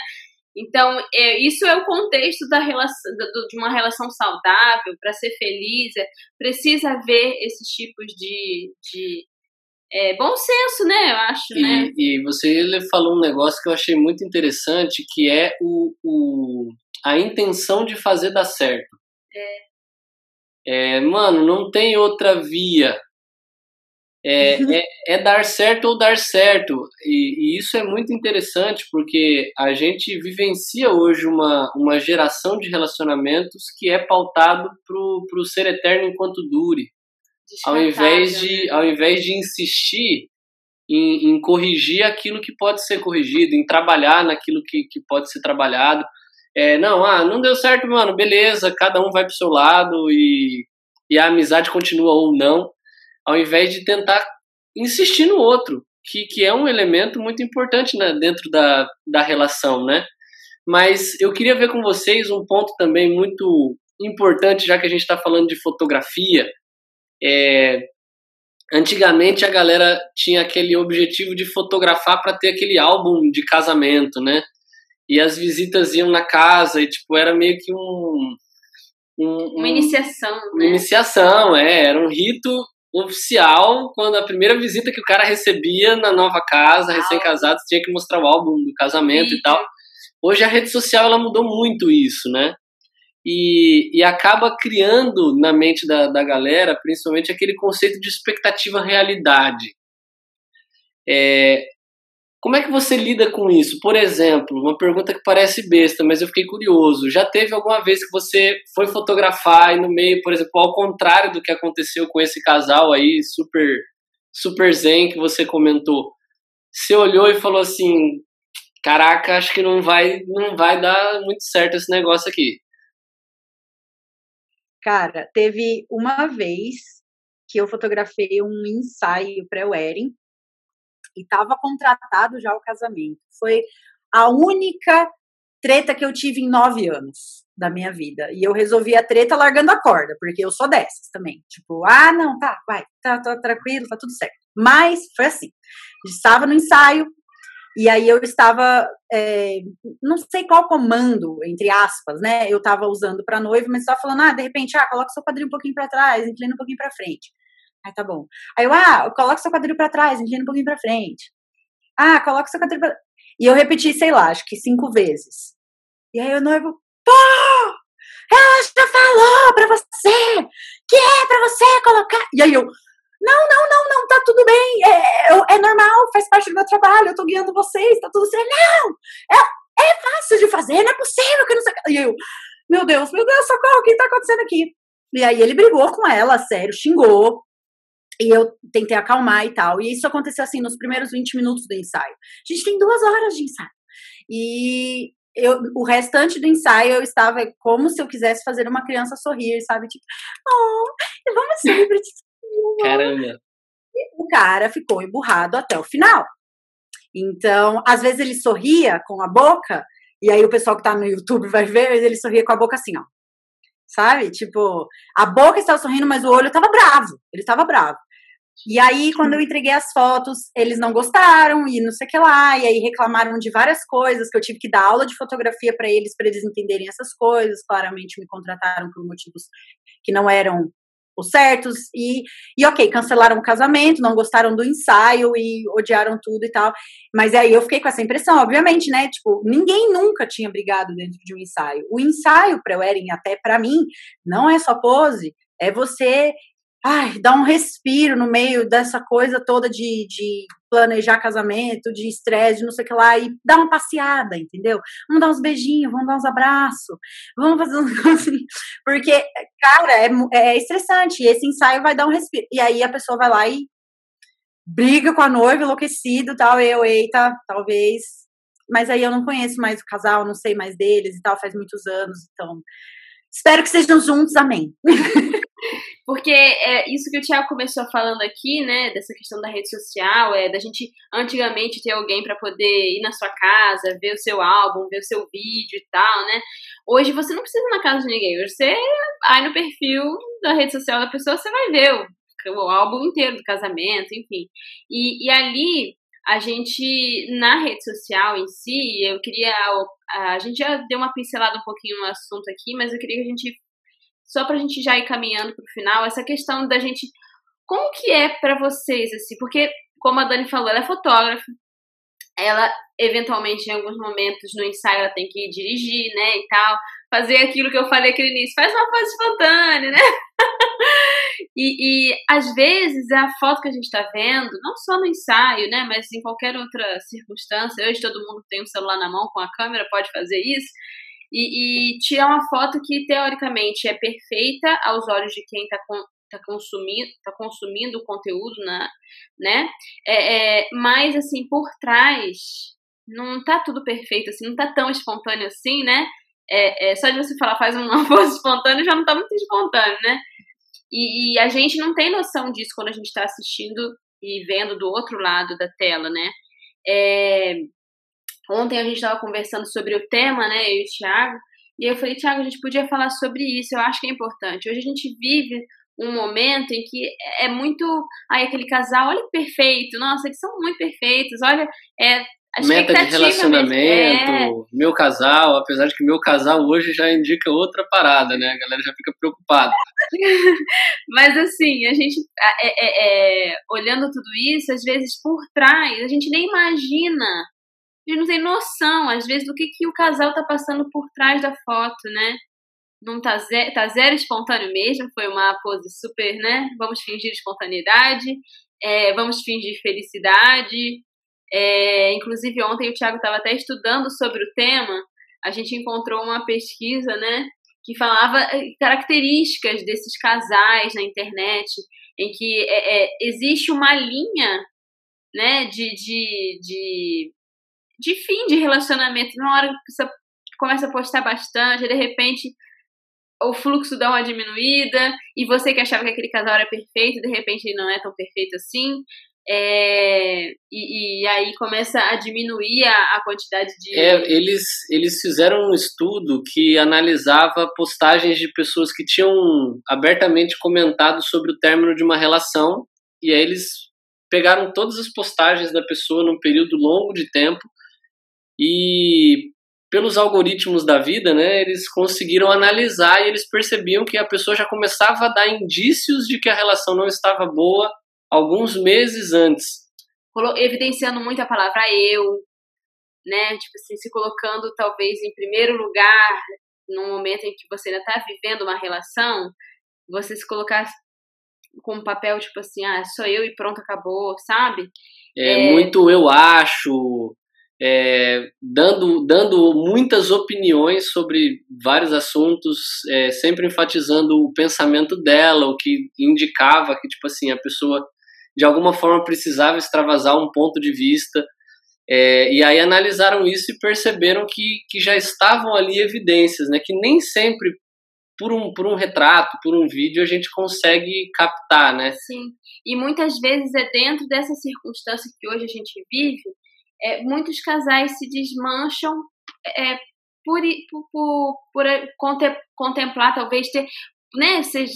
Então, é, isso é o contexto da relação, de uma relação saudável, para ser feliz, é, precisa haver esses tipos de, de é, bom senso, né? Eu acho, e, né? E você falou um negócio que eu achei muito interessante, que é o, o a intenção de fazer dar certo. É. é mano, não tem outra via. É, é, é, dar certo ou dar certo. E, e, isso é muito interessante porque a gente vivencia hoje uma, uma geração de relacionamentos que é pautado pro, pro ser eterno enquanto dure ao invés de, né? ao invés de insistir em, em, corrigir aquilo que pode ser corrigido, em trabalhar naquilo que, que pode ser trabalhado. É, não, ah, não deu certo, mano, beleza, cada um vai pro seu lado e, e a amizade continua ou não, ao invés de tentar insistir no outro, que, que é um elemento muito importante né, dentro da, da relação, né? Mas eu queria ver com vocês um ponto também muito importante, já que a gente está falando de fotografia, é, antigamente a galera tinha aquele objetivo de fotografar para ter aquele álbum de casamento, né? E as visitas iam na casa e tipo era meio que um, um uma iniciação, uma né? iniciação, é, era um rito oficial quando a primeira visita que o cara recebia na nova casa, ah, recém-casado, tinha que mostrar o álbum do casamento e tal. Hoje a rede social ela mudou muito isso, né? E, e acaba criando na mente da, da galera, principalmente, aquele conceito de expectativa-realidade. É, como é que você lida com isso? Por exemplo, uma pergunta que parece besta, mas eu fiquei curioso. Já teve alguma vez que você foi fotografar e no meio, por exemplo, ao contrário do que aconteceu com esse casal aí, super, super zen que você comentou, você olhou e falou assim: "Caraca, acho que não vai, não vai dar muito certo esse negócio aqui". Cara, teve uma vez que eu fotografei um ensaio pré-wedding e estava contratado já o casamento. Foi a única treta que eu tive em nove anos da minha vida. E eu resolvi a treta largando a corda, porque eu sou dessas também. Tipo, ah, não, tá, vai, tá, tá tranquilo, tá tudo certo. Mas foi assim. Estava no ensaio, e aí eu estava, é, não sei qual comando, entre aspas, né? Eu estava usando para noiva, mas estava falando, ah, de repente, ah, coloca seu quadril um pouquinho para trás, inclina um pouquinho para frente. Aí tá bom. Aí eu, ah, coloca seu quadril para trás, inclina um pouquinho para frente. Ah, coloca seu quadril pra... E eu repeti, sei lá, acho que cinco vezes. E aí o noivo, pô, ela já falou pra você que é pra você colocar. E aí eu, não, não, não, não, tá tudo bem, é, é, é normal, faz parte do meu trabalho, eu tô guiando vocês, tá tudo certo. Não, é, é fácil de fazer, não é possível que não sei. E eu, meu Deus, meu Deus, socorro, o que tá acontecendo aqui? E aí ele brigou com ela, sério, xingou. E eu tentei acalmar e tal. E isso aconteceu assim nos primeiros 20 minutos do ensaio. A gente tem duas horas de ensaio. E eu, o restante do ensaio eu estava como se eu quisesse fazer uma criança sorrir, sabe? Tipo, oh, vamos sempre Caramba. O cara ficou emburrado até o final. Então, às vezes ele sorria com a boca, e aí o pessoal que tá no YouTube vai ver, ele sorria com a boca assim, ó. Sabe? Tipo, a boca estava sorrindo, mas o olho estava bravo. Ele estava bravo. E aí, quando eu entreguei as fotos, eles não gostaram e não sei o que lá, e aí reclamaram de várias coisas, que eu tive que dar aula de fotografia para eles, para eles entenderem essas coisas. Claramente me contrataram por motivos que não eram os certos, e, e ok, cancelaram o casamento, não gostaram do ensaio e odiaram tudo e tal. Mas aí eu fiquei com essa impressão, obviamente, né? Tipo, ninguém nunca tinha brigado dentro de um ensaio. O ensaio para o Eren, até para mim, não é só pose, é você ai, dar um respiro no meio dessa coisa toda de, de planejar casamento, de estresse, não sei o que lá, e dar uma passeada, entendeu? Vamos dar uns beijinhos, vamos dar uns abraços, vamos fazer um assim, porque, cara, é, é estressante, e esse ensaio vai dar um respiro. E aí a pessoa vai lá e briga com a noiva, enlouquecido tal, eu, eita, talvez. Mas aí eu não conheço mais o casal, não sei mais deles e tal, faz muitos anos, então. Espero que sejam juntos, amém. Porque é isso que o Thiago começou falando aqui, né, dessa questão da rede social, é da gente antigamente ter alguém para poder ir na sua casa, ver o seu álbum, ver o seu vídeo e tal, né? Hoje você não precisa ir na casa de ninguém, você vai no perfil da rede social da pessoa, você vai ver o, o álbum inteiro do casamento, enfim. E, e ali a gente, na rede social em si, eu queria. A gente já deu uma pincelada um pouquinho no assunto aqui, mas eu queria que a gente só para a gente já ir caminhando para o final, essa questão da gente. Como que é para vocês, assim? Porque, como a Dani falou, ela é fotógrafa. Ela, eventualmente, em alguns momentos no ensaio, ela tem que dirigir, né? E tal. Fazer aquilo que eu falei aqui no início. Faz uma foto espontânea, né? e, e, às vezes, a foto que a gente está vendo, não só no ensaio, né? Mas em qualquer outra circunstância. Hoje todo mundo tem um celular na mão com a câmera, pode fazer isso e, e uma foto que teoricamente é perfeita aos olhos de quem está com, tá consumindo, tá consumindo o conteúdo, na, né? É, é, mas assim, por trás não tá tudo perfeito, assim, não tá tão espontâneo assim, né? É, é só de você falar faz uma voz espontânea já não tá muito espontâneo, né? E, e a gente não tem noção disso quando a gente está assistindo e vendo do outro lado da tela, né? Ontem a gente estava conversando sobre o tema, né, eu e o Thiago, e eu falei, Thiago, a gente podia falar sobre isso, eu acho que é importante. Hoje a gente vive um momento em que é muito. Ai, aquele casal, olha que perfeito, nossa, eles são muito perfeitos, olha, é. A Meta de relacionamento, é... meu casal, apesar de que meu casal hoje já indica outra parada, né? A galera já fica preocupada. Mas assim, a gente é, é, é, olhando tudo isso, às vezes por trás, a gente nem imagina gente não tem noção, às vezes, do que, que o casal tá passando por trás da foto, né? Não tá, tá zero espontâneo mesmo, foi uma pose super, né? Vamos fingir espontaneidade, é, vamos fingir felicidade. É, inclusive, ontem o Thiago estava até estudando sobre o tema, a gente encontrou uma pesquisa, né? Que falava eh, características desses casais na internet, em que é, é existe uma linha né, de, de, de de fim de relacionamento. Na hora que você começa a postar bastante, de repente o fluxo dá uma diminuída, e você que achava que aquele casal era perfeito, de repente ele não é tão perfeito assim. É, e, e, aí começa a diminuir a, a quantidade de. É, eles, eles fizeram um estudo que analisava postagens de pessoas que tinham abertamente comentado sobre o término de uma relação, e aí eles pegaram todas as postagens da pessoa num período longo de tempo e pelos algoritmos da vida, né, eles conseguiram analisar e eles percebiam que a pessoa já começava a dar indícios de que a relação não estava boa alguns meses antes. Evidenciando muito a palavra eu, né, tipo assim, se colocando talvez em primeiro lugar no momento em que você ainda está vivendo uma relação, você se colocar com um papel tipo assim, ah, sou eu e pronto, acabou, sabe? É, é... muito eu acho, é, dando, dando muitas opiniões sobre vários assuntos, é, sempre enfatizando o pensamento dela, o que indicava que, tipo assim, a pessoa de alguma forma precisava extravasar um ponto de vista. É, e aí analisaram isso e perceberam que, que já estavam ali evidências, né? Que nem sempre por um, por um retrato, por um vídeo, a gente consegue captar, né? Sim. E muitas vezes é dentro dessa circunstância que hoje a gente vive é, muitos casais se desmancham é, por, por, por, por contemplar, talvez ter. Né, vocês,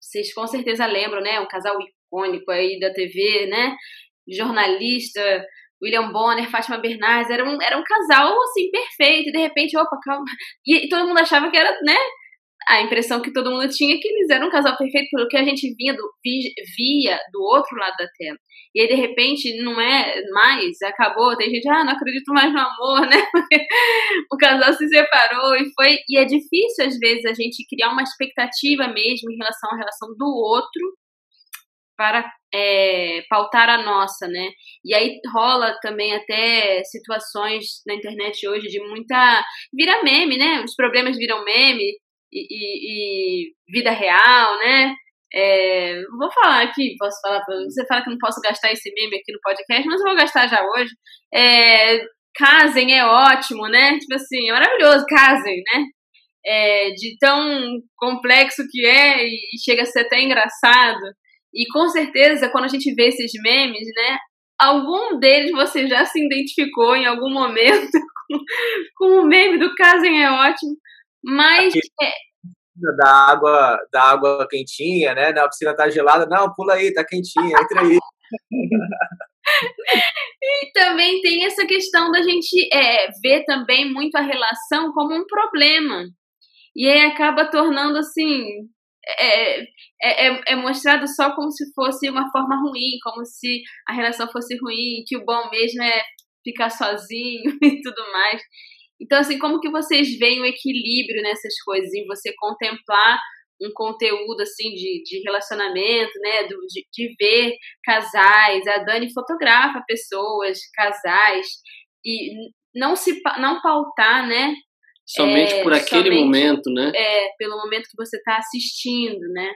vocês com certeza lembram, né? Um casal icônico aí da TV, né? Jornalista, William Bonner, Fátima Bernardes, era um, era um casal assim perfeito, e de repente, opa, calma. E, e todo mundo achava que era, né? A impressão que todo mundo tinha é que eles eram um casal perfeito pelo que a gente via do, via do outro lado da tela. E aí, de repente, não é mais, acabou. Tem gente, ah, não acredito mais no amor, né? o casal se separou e foi. E é difícil, às vezes, a gente criar uma expectativa mesmo em relação à relação do outro para é, pautar a nossa, né? E aí rola também até situações na internet hoje de muita. vira meme, né? Os problemas viram meme e, e, e vida real, né? É, vou falar aqui, posso falar você fala que não posso gastar esse meme aqui no podcast, mas eu vou gastar já hoje. É, casem é ótimo, né? Tipo assim, é maravilhoso, casem, né? É, de tão complexo que é e chega a ser até engraçado. E com certeza, quando a gente vê esses memes, né? Algum deles você já se identificou em algum momento com, com o meme do Casem é ótimo. Mas. É... Da água, da água quentinha, né? A piscina tá gelada. Não, pula aí, tá quentinha, entra aí. e também tem essa questão da gente é, ver também muito a relação como um problema. E aí acaba tornando assim é, é, é, é, mostrado só como se fosse uma forma ruim, como se a relação fosse ruim, que o bom mesmo é ficar sozinho e tudo mais. Então, assim, como que vocês veem o equilíbrio nessas coisas, em você contemplar um conteúdo, assim, de, de relacionamento, né, do, de, de ver casais, a Dani fotografa pessoas, casais, e não se não pautar, né, Somente é, por aquele somente, momento, né? É, pelo momento que você está assistindo, né?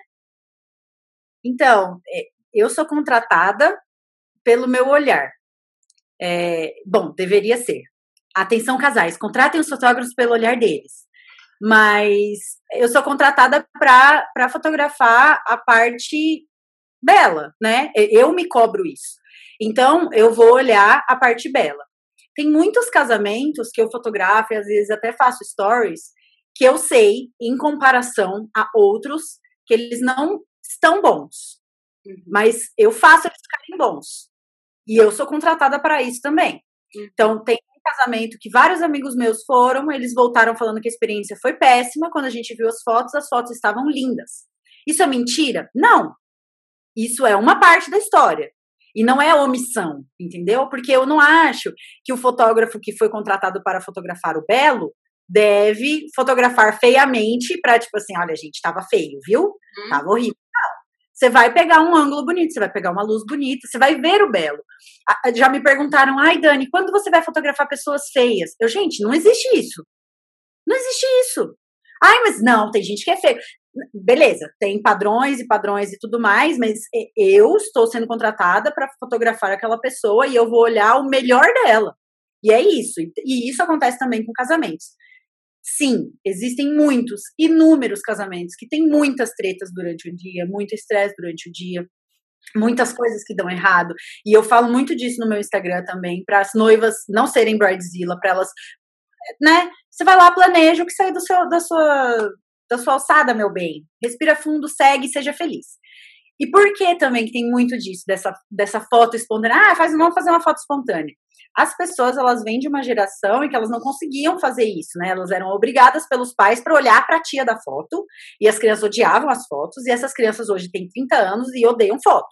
Então, é, eu sou contratada pelo meu olhar. É, bom, deveria ser. Atenção, casais, contratem os fotógrafos pelo olhar deles. Mas eu sou contratada para fotografar a parte bela, né? Eu me cobro isso. Então, eu vou olhar a parte bela. Tem muitos casamentos que eu fotografo e às vezes até faço stories que eu sei, em comparação a outros, que eles não estão bons. Uhum. Mas eu faço eles ficarem bons. E eu sou contratada para isso também. Uhum. Então, tem casamento que vários amigos meus foram, eles voltaram falando que a experiência foi péssima. Quando a gente viu as fotos, as fotos estavam lindas. Isso é mentira? Não. Isso é uma parte da história. E não é omissão, entendeu? Porque eu não acho que o fotógrafo que foi contratado para fotografar o belo deve fotografar feiamente para, tipo assim, olha, gente, tava feio, viu? Hum. Tava horrível. Você vai pegar um ângulo bonito, você vai pegar uma luz bonita, você vai ver o belo. Já me perguntaram, ai, Dani, quando você vai fotografar pessoas feias? Eu, gente, não existe isso. Não existe isso. Ai, mas não, tem gente que é feio beleza, tem padrões e padrões e tudo mais, mas eu estou sendo contratada para fotografar aquela pessoa e eu vou olhar o melhor dela. E é isso. E isso acontece também com casamentos. Sim, existem muitos, inúmeros casamentos que têm muitas tretas durante o dia, muito estresse durante o dia, muitas coisas que dão errado. E eu falo muito disso no meu Instagram também, para as noivas não serem bridezilla, para elas, né? Você vai lá, planeja o que sai do seu, da sua da sua alçada, meu bem. Respira fundo, segue e seja feliz. E por que também que tem muito disso, dessa, dessa foto espontânea? Ah, faz, vamos fazer uma foto espontânea. As pessoas, elas vêm de uma geração em que elas não conseguiam fazer isso, né? Elas eram obrigadas pelos pais para olhar para a tia da foto, e as crianças odiavam as fotos, e essas crianças hoje têm 30 anos e odeiam foto.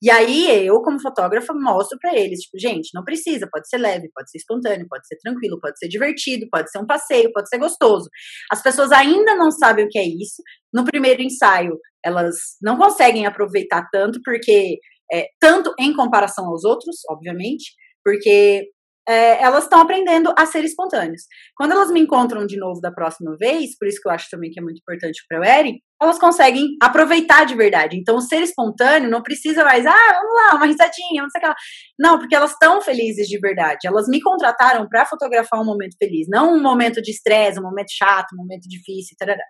E aí eu, como fotógrafa, mostro para eles, tipo, gente, não precisa, pode ser leve, pode ser espontâneo, pode ser tranquilo, pode ser divertido, pode ser um passeio, pode ser gostoso. As pessoas ainda não sabem o que é isso. No primeiro ensaio, elas não conseguem aproveitar tanto, porque é, tanto em comparação aos outros, obviamente, porque é, elas estão aprendendo a ser espontâneas. Quando elas me encontram de novo da próxima vez, por isso que eu acho também que é muito importante para o Eri, elas conseguem aproveitar de verdade. Então, ser espontâneo não precisa mais, ah, vamos lá, uma risadinha, não sei o que lá. Não, porque elas estão felizes de verdade. Elas me contrataram para fotografar um momento feliz, não um momento de estresse, um momento chato, um momento difícil, tarará.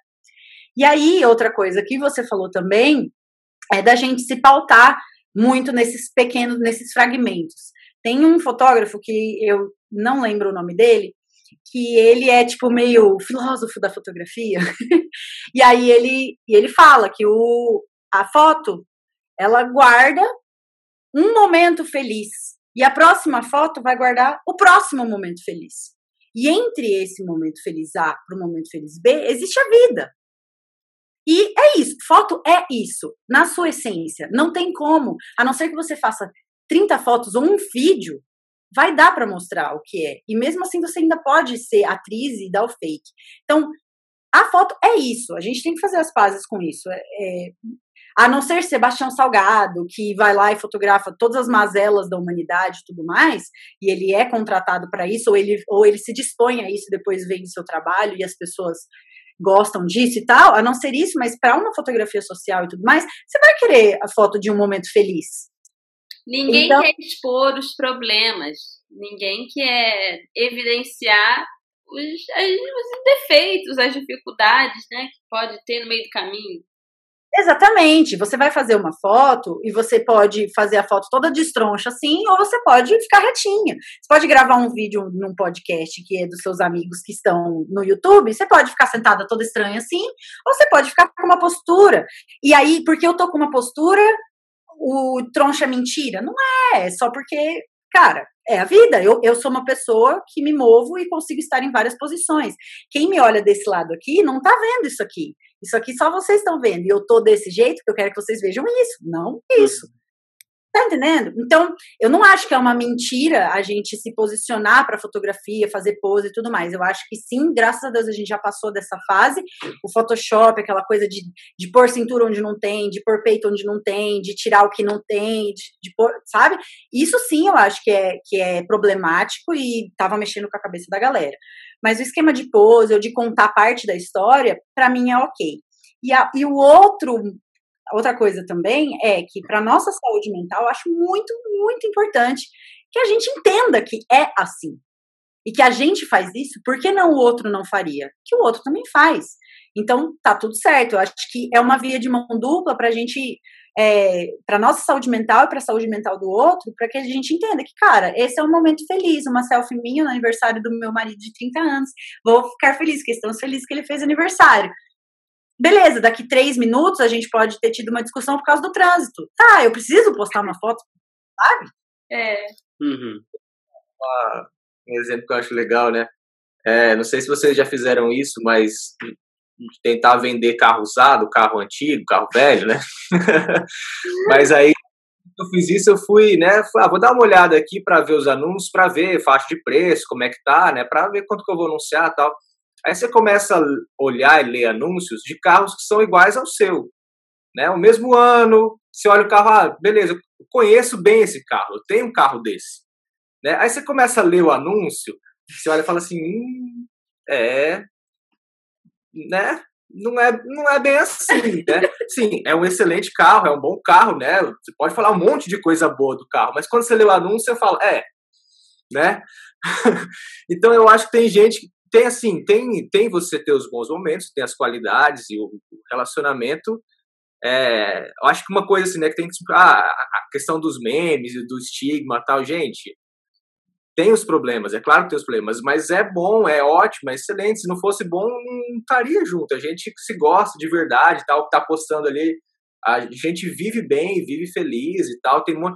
E aí, outra coisa que você falou também é da gente se pautar muito nesses pequenos, nesses fragmentos. Tem um fotógrafo que eu não lembro o nome dele, que ele é tipo meio filósofo da fotografia. e aí ele, ele fala que o, a foto ela guarda um momento feliz e a próxima foto vai guardar o próximo momento feliz. E entre esse momento feliz A para o momento feliz B existe a vida. E é isso, foto é isso, na sua essência. Não tem como, a não ser que você faça 30 fotos ou um vídeo, vai dar para mostrar o que é. E mesmo assim você ainda pode ser atriz e dar o fake. Então, a foto é isso, a gente tem que fazer as pazes com isso. É, é, a não ser Sebastião Salgado, que vai lá e fotografa todas as mazelas da humanidade e tudo mais, e ele é contratado para isso, ou ele, ou ele se dispõe a isso e depois vende seu trabalho e as pessoas gostam disso e tal, a não ser isso, mas para uma fotografia social e tudo mais, você vai querer a foto de um momento feliz. Ninguém então, quer expor os problemas, ninguém quer evidenciar os, os defeitos, as dificuldades né, que pode ter no meio do caminho. Exatamente. Você vai fazer uma foto e você pode fazer a foto toda de estroncha assim, ou você pode ficar retinha. Você pode gravar um vídeo num podcast que é dos seus amigos que estão no YouTube, você pode ficar sentada toda estranha assim, ou você pode ficar com uma postura. E aí, porque eu tô com uma postura, o troncha é mentira? Não é, é só porque, cara, é a vida. Eu, eu sou uma pessoa que me movo e consigo estar em várias posições. Quem me olha desse lado aqui não tá vendo isso aqui. Isso aqui só vocês estão vendo. E eu tô desse jeito que eu quero que vocês vejam isso, não isso. Tá entendendo? Então, eu não acho que é uma mentira a gente se posicionar para fotografia, fazer pose e tudo mais. Eu acho que sim, graças a Deus a gente já passou dessa fase. O Photoshop, aquela coisa de, de pôr cintura onde não tem, de pôr peito onde não tem, de tirar o que não tem, de, de pôr, sabe? Isso sim eu acho que é, que é problemático e tava mexendo com a cabeça da galera. Mas o esquema de pose ou de contar parte da história, para mim é ok. E, a, e o outro outra coisa também é que para nossa saúde mental, eu acho muito, muito importante que a gente entenda que é assim. E que a gente faz isso, por que não o outro não faria? Que o outro também faz. Então, tá tudo certo. Eu acho que é uma via de mão dupla para a gente, é, para nossa saúde mental e para a saúde mental do outro, para que a gente entenda que, cara, esse é um momento feliz, uma selfie minha no aniversário do meu marido de 30 anos. Vou ficar feliz, que estamos felizes que ele fez aniversário. Beleza, daqui três minutos a gente pode ter tido uma discussão por causa do trânsito. Tá, eu preciso postar uma foto, sabe? É. Uhum. um exemplo que eu acho legal, né? É, não sei se vocês já fizeram isso, mas tentar vender carro usado, carro antigo, carro velho, né? mas aí eu fiz isso, eu fui, né? Fui, ah, vou dar uma olhada aqui para ver os anúncios, para ver faixa de preço, como é que tá, né? Para ver quanto que eu vou anunciar, tal. Aí você começa a olhar e ler anúncios de carros que são iguais ao seu. Né? O mesmo ano, você olha o carro, ah, beleza, eu conheço bem esse carro, eu tenho um carro desse. Né? Aí você começa a ler o anúncio, você olha e fala assim, hum, é, né? Não é, não é bem assim, né? Sim, é um excelente carro, é um bom carro, né? Você pode falar um monte de coisa boa do carro, mas quando você lê o anúncio, você fala, é, né? então eu acho que tem gente tem assim, tem, tem você ter os bons momentos, tem as qualidades e o relacionamento. É, eu acho que uma coisa assim, né, que tem que ah, a questão dos memes e do estigma tal, gente, tem os problemas, é claro que tem os problemas, mas é bom, é ótimo, é excelente. Se não fosse bom, não estaria junto. A gente se gosta de verdade, tal, que tá postando ali, a gente vive bem, vive feliz e tal, tem um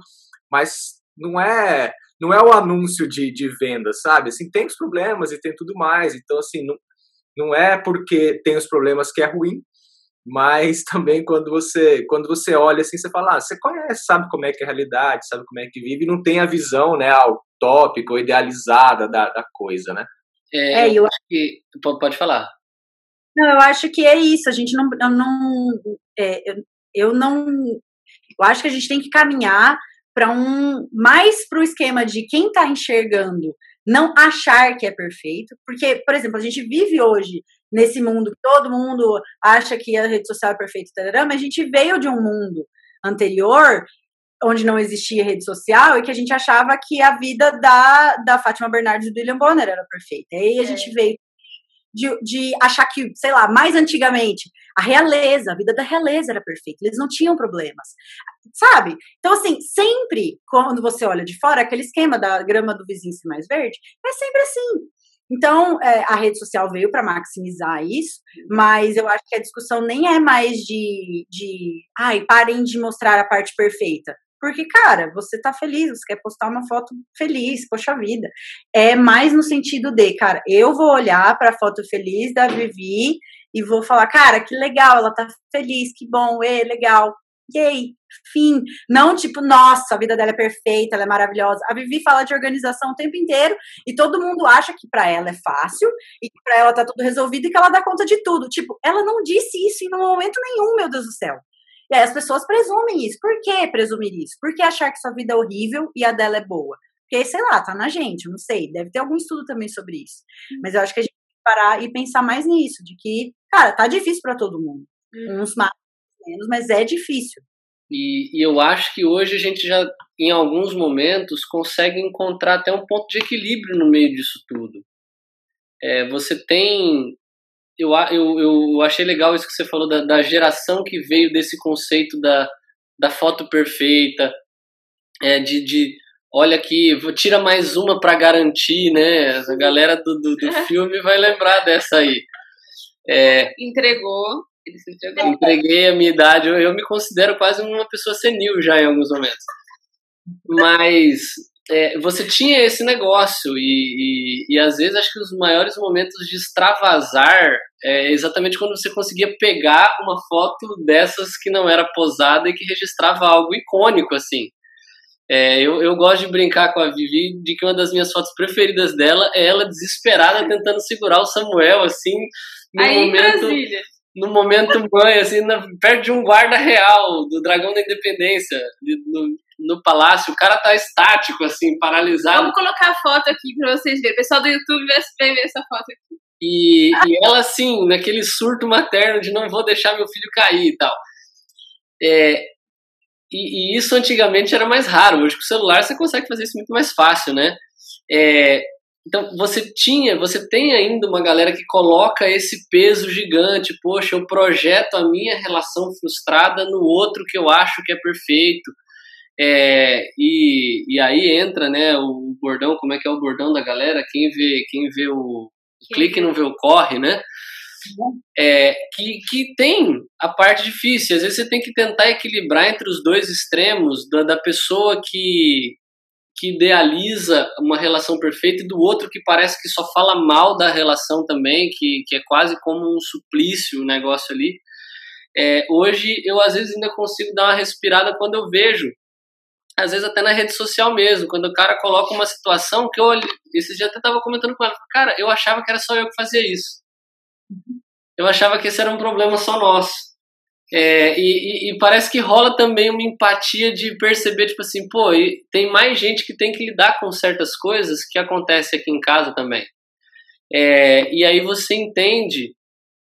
mas não é não é o anúncio de, de venda, sabe? Assim, tem os problemas e tem tudo mais. Então, assim, não, não é porque tem os problemas que é ruim, mas também quando você quando você olha assim, você fala, ah, você conhece, sabe como é que é a realidade, sabe como é que vive, e não tem a visão, né, utópica ou idealizada da, da coisa, né? É, é eu acho que pode falar. Não, eu acho que é isso. A gente não, eu não, é, eu, eu não, eu acho que a gente tem que caminhar para um mais para o esquema de quem está enxergando não achar que é perfeito, porque, por exemplo, a gente vive hoje nesse mundo que todo mundo acha que a rede social é perfeita, mas a gente veio de um mundo anterior onde não existia rede social e que a gente achava que a vida da, da Fátima Bernardes e do William Bonner era perfeita. E aí a é. gente veio de, de achar que, sei lá, mais antigamente, a realeza, a vida da realeza era perfeita, eles não tinham problemas, sabe? Então, assim, sempre quando você olha de fora, aquele esquema da grama do vizinho ser mais verde, é sempre assim. Então, é, a rede social veio para maximizar isso, mas eu acho que a discussão nem é mais de, de, ai, parem de mostrar a parte perfeita. Porque, cara, você tá feliz, você quer postar uma foto feliz, poxa vida. É mais no sentido de, cara, eu vou olhar para a foto feliz da Vivi e vou falar, cara, que legal, ela tá feliz, que bom, é legal. Yay, fim. Não tipo, nossa, a vida dela é perfeita, ela é maravilhosa. A Vivi fala de organização o tempo inteiro e todo mundo acha que para ela é fácil e que para ela tá tudo resolvido e que ela dá conta de tudo. Tipo, ela não disse isso em momento nenhum, meu Deus do céu. E aí as pessoas presumem isso. Por que presumir isso? Por que achar que sua vida é horrível e a dela é boa? Porque, sei lá, tá na gente, não sei. Deve ter algum estudo também sobre isso. Hum. Mas eu acho que a gente tem que parar e pensar mais nisso, de que, cara, tá difícil para todo mundo. Hum. Uns mais, menos, mas é difícil. E, e, eu acho que hoje a gente já, em alguns momentos, consegue encontrar até um ponto de equilíbrio no meio disso tudo. É, você tem. Eu, eu, eu achei legal isso que você falou da, da geração que veio desse conceito da, da foto perfeita, é, de, de olha aqui, tira mais uma para garantir, né? A galera do, do, do filme vai lembrar dessa aí. É, Entregou. Ele se entregou. Entreguei a minha idade. Eu, eu me considero quase uma pessoa senil já em alguns momentos. Mas é, você tinha esse negócio e, e, e, às vezes acho que os maiores momentos de extravasar é exatamente quando você conseguia pegar uma foto dessas que não era posada e que registrava algo icônico assim. É, eu, eu gosto de brincar com a Vivi de que uma das minhas fotos preferidas dela é ela desesperada tentando segurar o Samuel assim no Aí momento no momento mãe, assim, na, perto de um guarda real do Dragão da Independência, no, no palácio. O cara tá estático, assim, paralisado. Vamos colocar a foto aqui pra vocês verem. O pessoal do YouTube vai ver essa foto aqui. E, e ela, assim, naquele surto materno de não vou deixar meu filho cair e tal. É, e, e, isso antigamente era mais raro. Hoje com o celular você consegue fazer isso muito mais fácil, né? É, então, você tinha, você tem ainda uma galera que coloca esse peso gigante, poxa, eu projeto a minha relação frustrada no outro que eu acho que é perfeito. É, e, e aí entra, né, o bordão, como é que é o bordão da galera? Quem vê, quem vê o clique não vê o corre, né? É, que, que tem a parte difícil. Às vezes você tem que tentar equilibrar entre os dois extremos da, da pessoa que que idealiza uma relação perfeita e do outro que parece que só fala mal da relação também, que, que é quase como um suplício o negócio ali. É, hoje eu às vezes ainda consigo dar uma respirada quando eu vejo, às vezes até na rede social mesmo, quando o cara coloca uma situação que eu esse dia até estava comentando com ela, cara, eu achava que era só eu que fazia isso. Eu achava que esse era um problema só nosso. É, e, e, parece que rola também uma empatia de perceber, tipo assim, pô, tem mais gente que tem que lidar com certas coisas que acontecem aqui em casa também. É, e aí você entende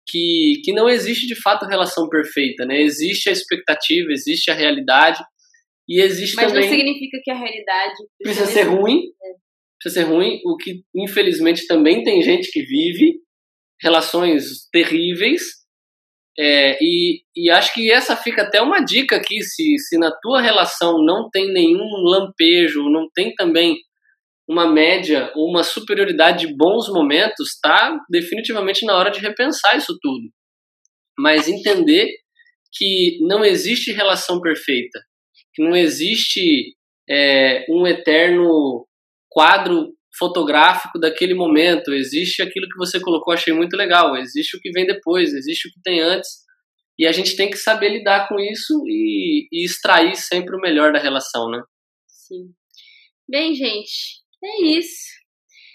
que, que não existe de fato relação perfeita, né? Existe a expectativa, existe a realidade e existe Mas também... não significa que a realidade precisa, precisa ser ruim, é. precisa ser ruim, o que infelizmente também tem gente que vive relações terríveis é, e, e acho que essa fica até uma dica aqui, se, se na tua relação não tem nenhum lampejo, não tem também uma média ou uma superioridade de bons momentos, tá definitivamente na hora de repensar isso tudo. Mas entender que não existe relação perfeita, não existe é, um eterno quadro fotográfico daquele momento, existe aquilo que você colocou, achei muito legal, existe o que vem depois, existe o que tem antes, e a gente tem que saber lidar com isso e, e extrair sempre o melhor da relação, né? Sim. Bem, gente, é isso.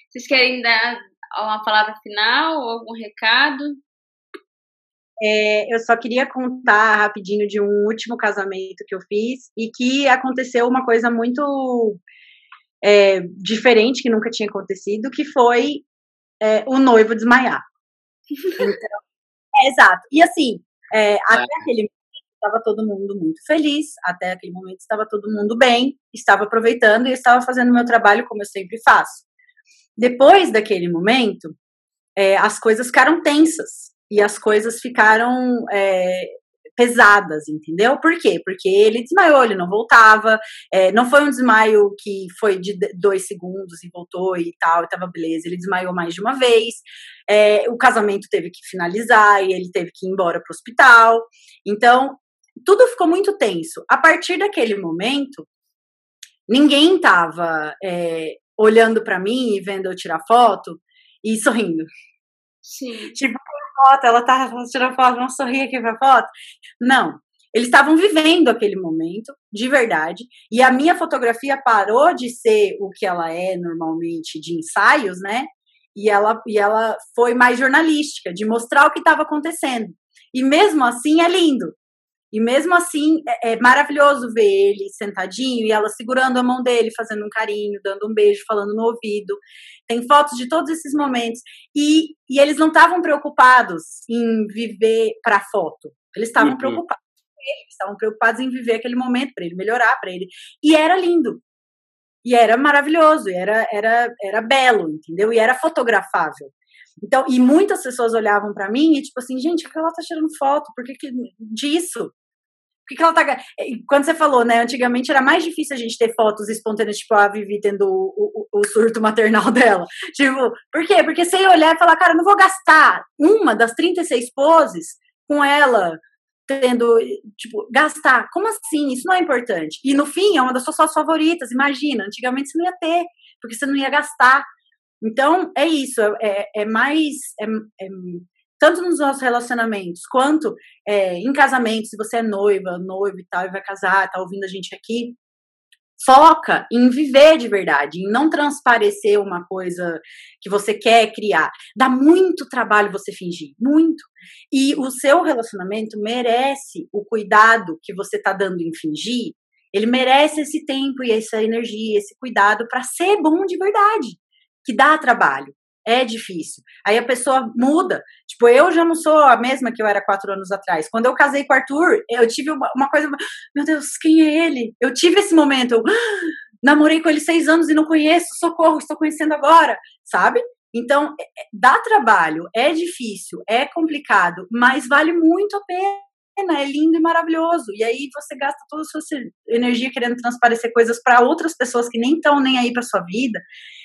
Vocês querem dar uma palavra final ou algum recado? É, eu só queria contar rapidinho de um último casamento que eu fiz e que aconteceu uma coisa muito é, diferente que nunca tinha acontecido, que foi é, o noivo desmaiar. Então, é, exato. E assim, é, até é. aquele momento estava todo mundo muito feliz, até aquele momento estava todo mundo bem, estava aproveitando e estava fazendo o meu trabalho como eu sempre faço. Depois daquele momento, é, as coisas ficaram tensas e as coisas ficaram é, pesadas, entendeu? Por quê? Porque ele desmaiou, ele não voltava, é, não foi um desmaio que foi de dois segundos e voltou e tal, e tava beleza, ele desmaiou mais de uma vez, é, o casamento teve que finalizar e ele teve que ir embora pro hospital, então tudo ficou muito tenso. A partir daquele momento, ninguém tava é, olhando para mim e vendo eu tirar foto e sorrindo. Sim. Tipo, foto, ela tá tirando foto, vamos sorrir aqui pra foto. Não. Eles estavam vivendo aquele momento, de verdade, e a minha fotografia parou de ser o que ela é normalmente de ensaios, né? E ela, e ela foi mais jornalística, de mostrar o que estava acontecendo. E mesmo assim é lindo. E mesmo assim é, é, maravilhoso ver ele sentadinho e ela segurando a mão dele, fazendo um carinho, dando um beijo, falando no ouvido. Tem fotos de todos esses momentos. E, e eles não estavam preocupados em viver para foto. Eles estavam uhum. preocupados eles estavam preocupados em viver aquele momento para ele melhorar para ele. E era lindo. E era maravilhoso, era era era belo, entendeu? E era fotografável. Então, e muitas pessoas olhavam para mim e tipo assim, gente, que ela tá tirando foto? Por que, que disso? Que, que ela tá. Quando você falou, né? Antigamente era mais difícil a gente ter fotos espontâneas, tipo a Vivi tendo o, o, o surto maternal dela. Tipo, por quê? Porque você ia olhar e falar, cara, não vou gastar uma das 36 poses com ela tendo, tipo, gastar. Como assim? Isso não é importante. E no fim, é uma das suas fotos favoritas. Imagina, antigamente você não ia ter, porque você não ia gastar. Então, é isso. É, é mais. É, é, tanto nos nossos relacionamentos, quanto é, em casamento, se você é noiva, noivo e tal, e vai casar, tá ouvindo a gente aqui, foca em viver de verdade, em não transparecer uma coisa que você quer criar. Dá muito trabalho você fingir, muito. E o seu relacionamento merece o cuidado que você está dando em fingir. Ele merece esse tempo e essa energia, esse cuidado para ser bom de verdade, que dá trabalho. É difícil. Aí a pessoa muda. Tipo, eu já não sou a mesma que eu era quatro anos atrás. Quando eu casei com o Arthur, eu tive uma, uma coisa. Meu Deus, quem é ele? Eu tive esse momento. Eu, ah, namorei com ele seis anos e não conheço. Socorro, estou conhecendo agora. Sabe? Então, é, é, dá trabalho, é difícil, é complicado, mas vale muito a pena é lindo e maravilhoso. E aí você gasta toda a sua energia querendo transparecer coisas para outras pessoas que nem estão nem aí para sua vida.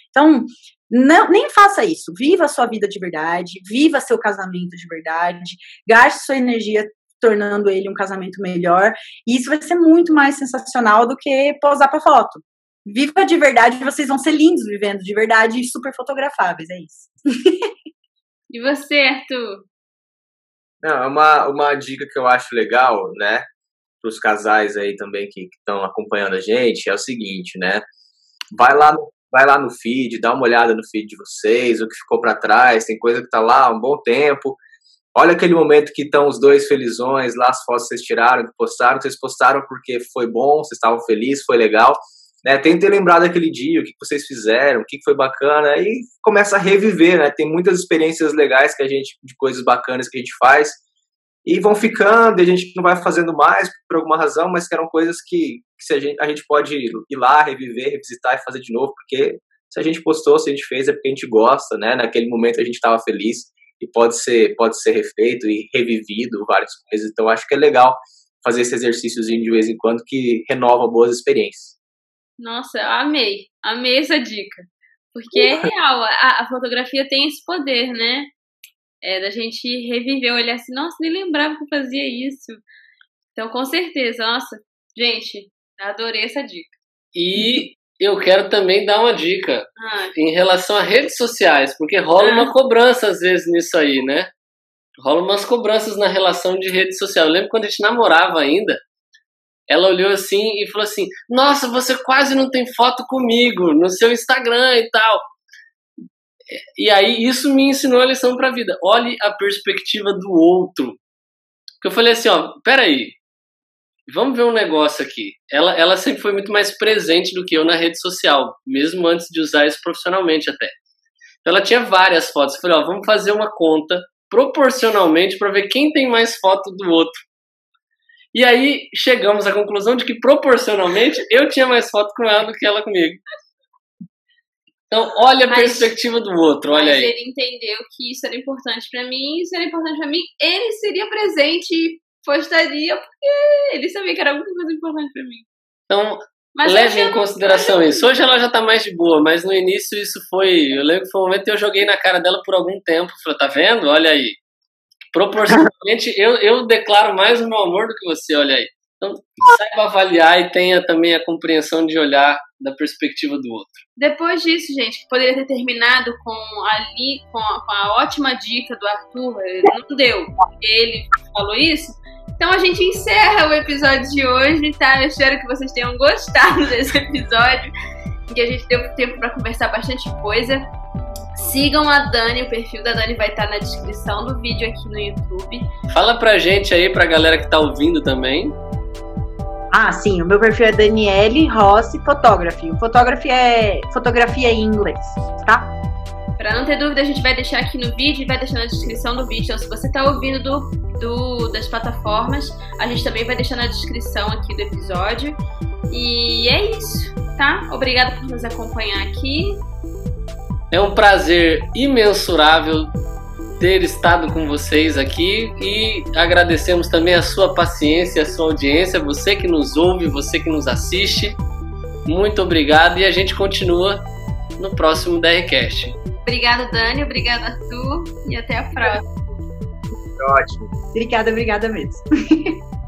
Então, não, nem faça isso. Viva a sua vida de verdade, viva seu casamento de verdade, gaste sua energia tornando ele um casamento melhor. E isso vai ser muito mais sensacional do que posar para foto. Viva de verdade, vocês vão ser lindos vivendo de verdade e super fotografáveis, é isso. e você, Arthur? Não, é uma, uma dica que eu acho legal, né, para os casais aí também que estão acompanhando a gente, é o seguinte, né, vai lá no vai lá no feed, dá uma olhada no feed de vocês, o que ficou para trás, tem coisa que tá lá há um bom tempo. Olha aquele momento que estão os dois felizões, lá as fotos que vocês tiraram, que postaram, vocês postaram porque foi bom, vocês estavam felizes, foi legal. Né? Tentem lembrar daquele dia, o que vocês fizeram, o que foi bacana, e começa a reviver, né? Tem muitas experiências legais que a gente, de coisas bacanas que a gente faz, e vão ficando, e a gente não vai fazendo mais por alguma razão, mas que eram coisas que, que a, gente, a gente pode ir lá, reviver, revisitar e fazer de novo, porque se a gente postou, se a gente fez, é porque a gente gosta, né? Naquele momento a gente estava feliz e pode ser, pode ser refeito e revivido várias coisas. Então acho que é legal fazer esse exercíciozinho de vez em quando que renova boas experiências. Nossa, amei, amei essa dica. Porque é real, a, a fotografia tem esse poder, né? É, da gente reviver, olhar assim, nossa, nem lembrava que eu fazia isso. Então, com certeza, nossa, gente, adorei essa dica. E eu quero também dar uma dica ah. em relação a redes sociais, porque rola ah. uma cobrança às vezes nisso aí, né? Rola umas cobranças na relação de rede social. Eu lembro quando a gente namorava ainda, ela olhou assim e falou assim: Nossa, você quase não tem foto comigo no seu Instagram e tal. E aí isso me ensinou a lição para a vida. Olhe a perspectiva do outro. Que eu falei assim, ó, peraí, vamos ver um negócio aqui. Ela, ela sempre foi muito mais presente do que eu na rede social, mesmo antes de usar isso profissionalmente até. Então ela tinha várias fotos. Eu falei, ó, vamos fazer uma conta proporcionalmente para ver quem tem mais foto do outro. E aí chegamos à conclusão de que proporcionalmente eu tinha mais foto com ela do que ela comigo. Então, olha a mas, perspectiva do outro, olha aí. Mas ele entendeu que isso era importante para mim, isso era importante para mim, ele seria presente, postaria, porque ele sabia que era alguma coisa importante para mim. Então, mas leve em consideração isso. Hoje ela já tá mais de boa, mas no início isso foi. Eu lembro que foi um momento que eu joguei na cara dela por algum tempo. Falei, tá vendo? Olha aí. Proporcionalmente, eu, eu declaro mais o meu amor do que você, olha aí. Então, saiba avaliar e tenha também a compreensão de olhar da perspectiva do outro. Depois disso, gente, poderia ter terminado com ali com a, com a ótima dica do Arthur, não deu. Ele falou isso. Então a gente encerra o episódio de hoje, tá? Eu espero que vocês tenham gostado desse episódio, em que a gente deu tempo para conversar bastante coisa. Sigam a Dani, o perfil da Dani vai estar na descrição do vídeo aqui no YouTube. Fala pra gente aí, pra galera que tá ouvindo também. Ah, sim, o meu perfil é Daniele Rossi Photography. O photography é fotografia em inglês, tá? Pra não ter dúvida, a gente vai deixar aqui no vídeo e vai deixar na descrição do vídeo. Então, se você tá ouvindo do, do, das plataformas, a gente também vai deixar na descrição aqui do episódio. E é isso, tá? Obrigada por nos acompanhar aqui. É um prazer imensurável ter estado com vocês aqui e agradecemos também a sua paciência, a sua audiência, você que nos ouve, você que nos assiste. Muito obrigado e a gente continua no próximo DRCast. Obrigada, Dani, obrigada, Arthur, e até a próxima. Ótimo. Obrigada, obrigada mesmo.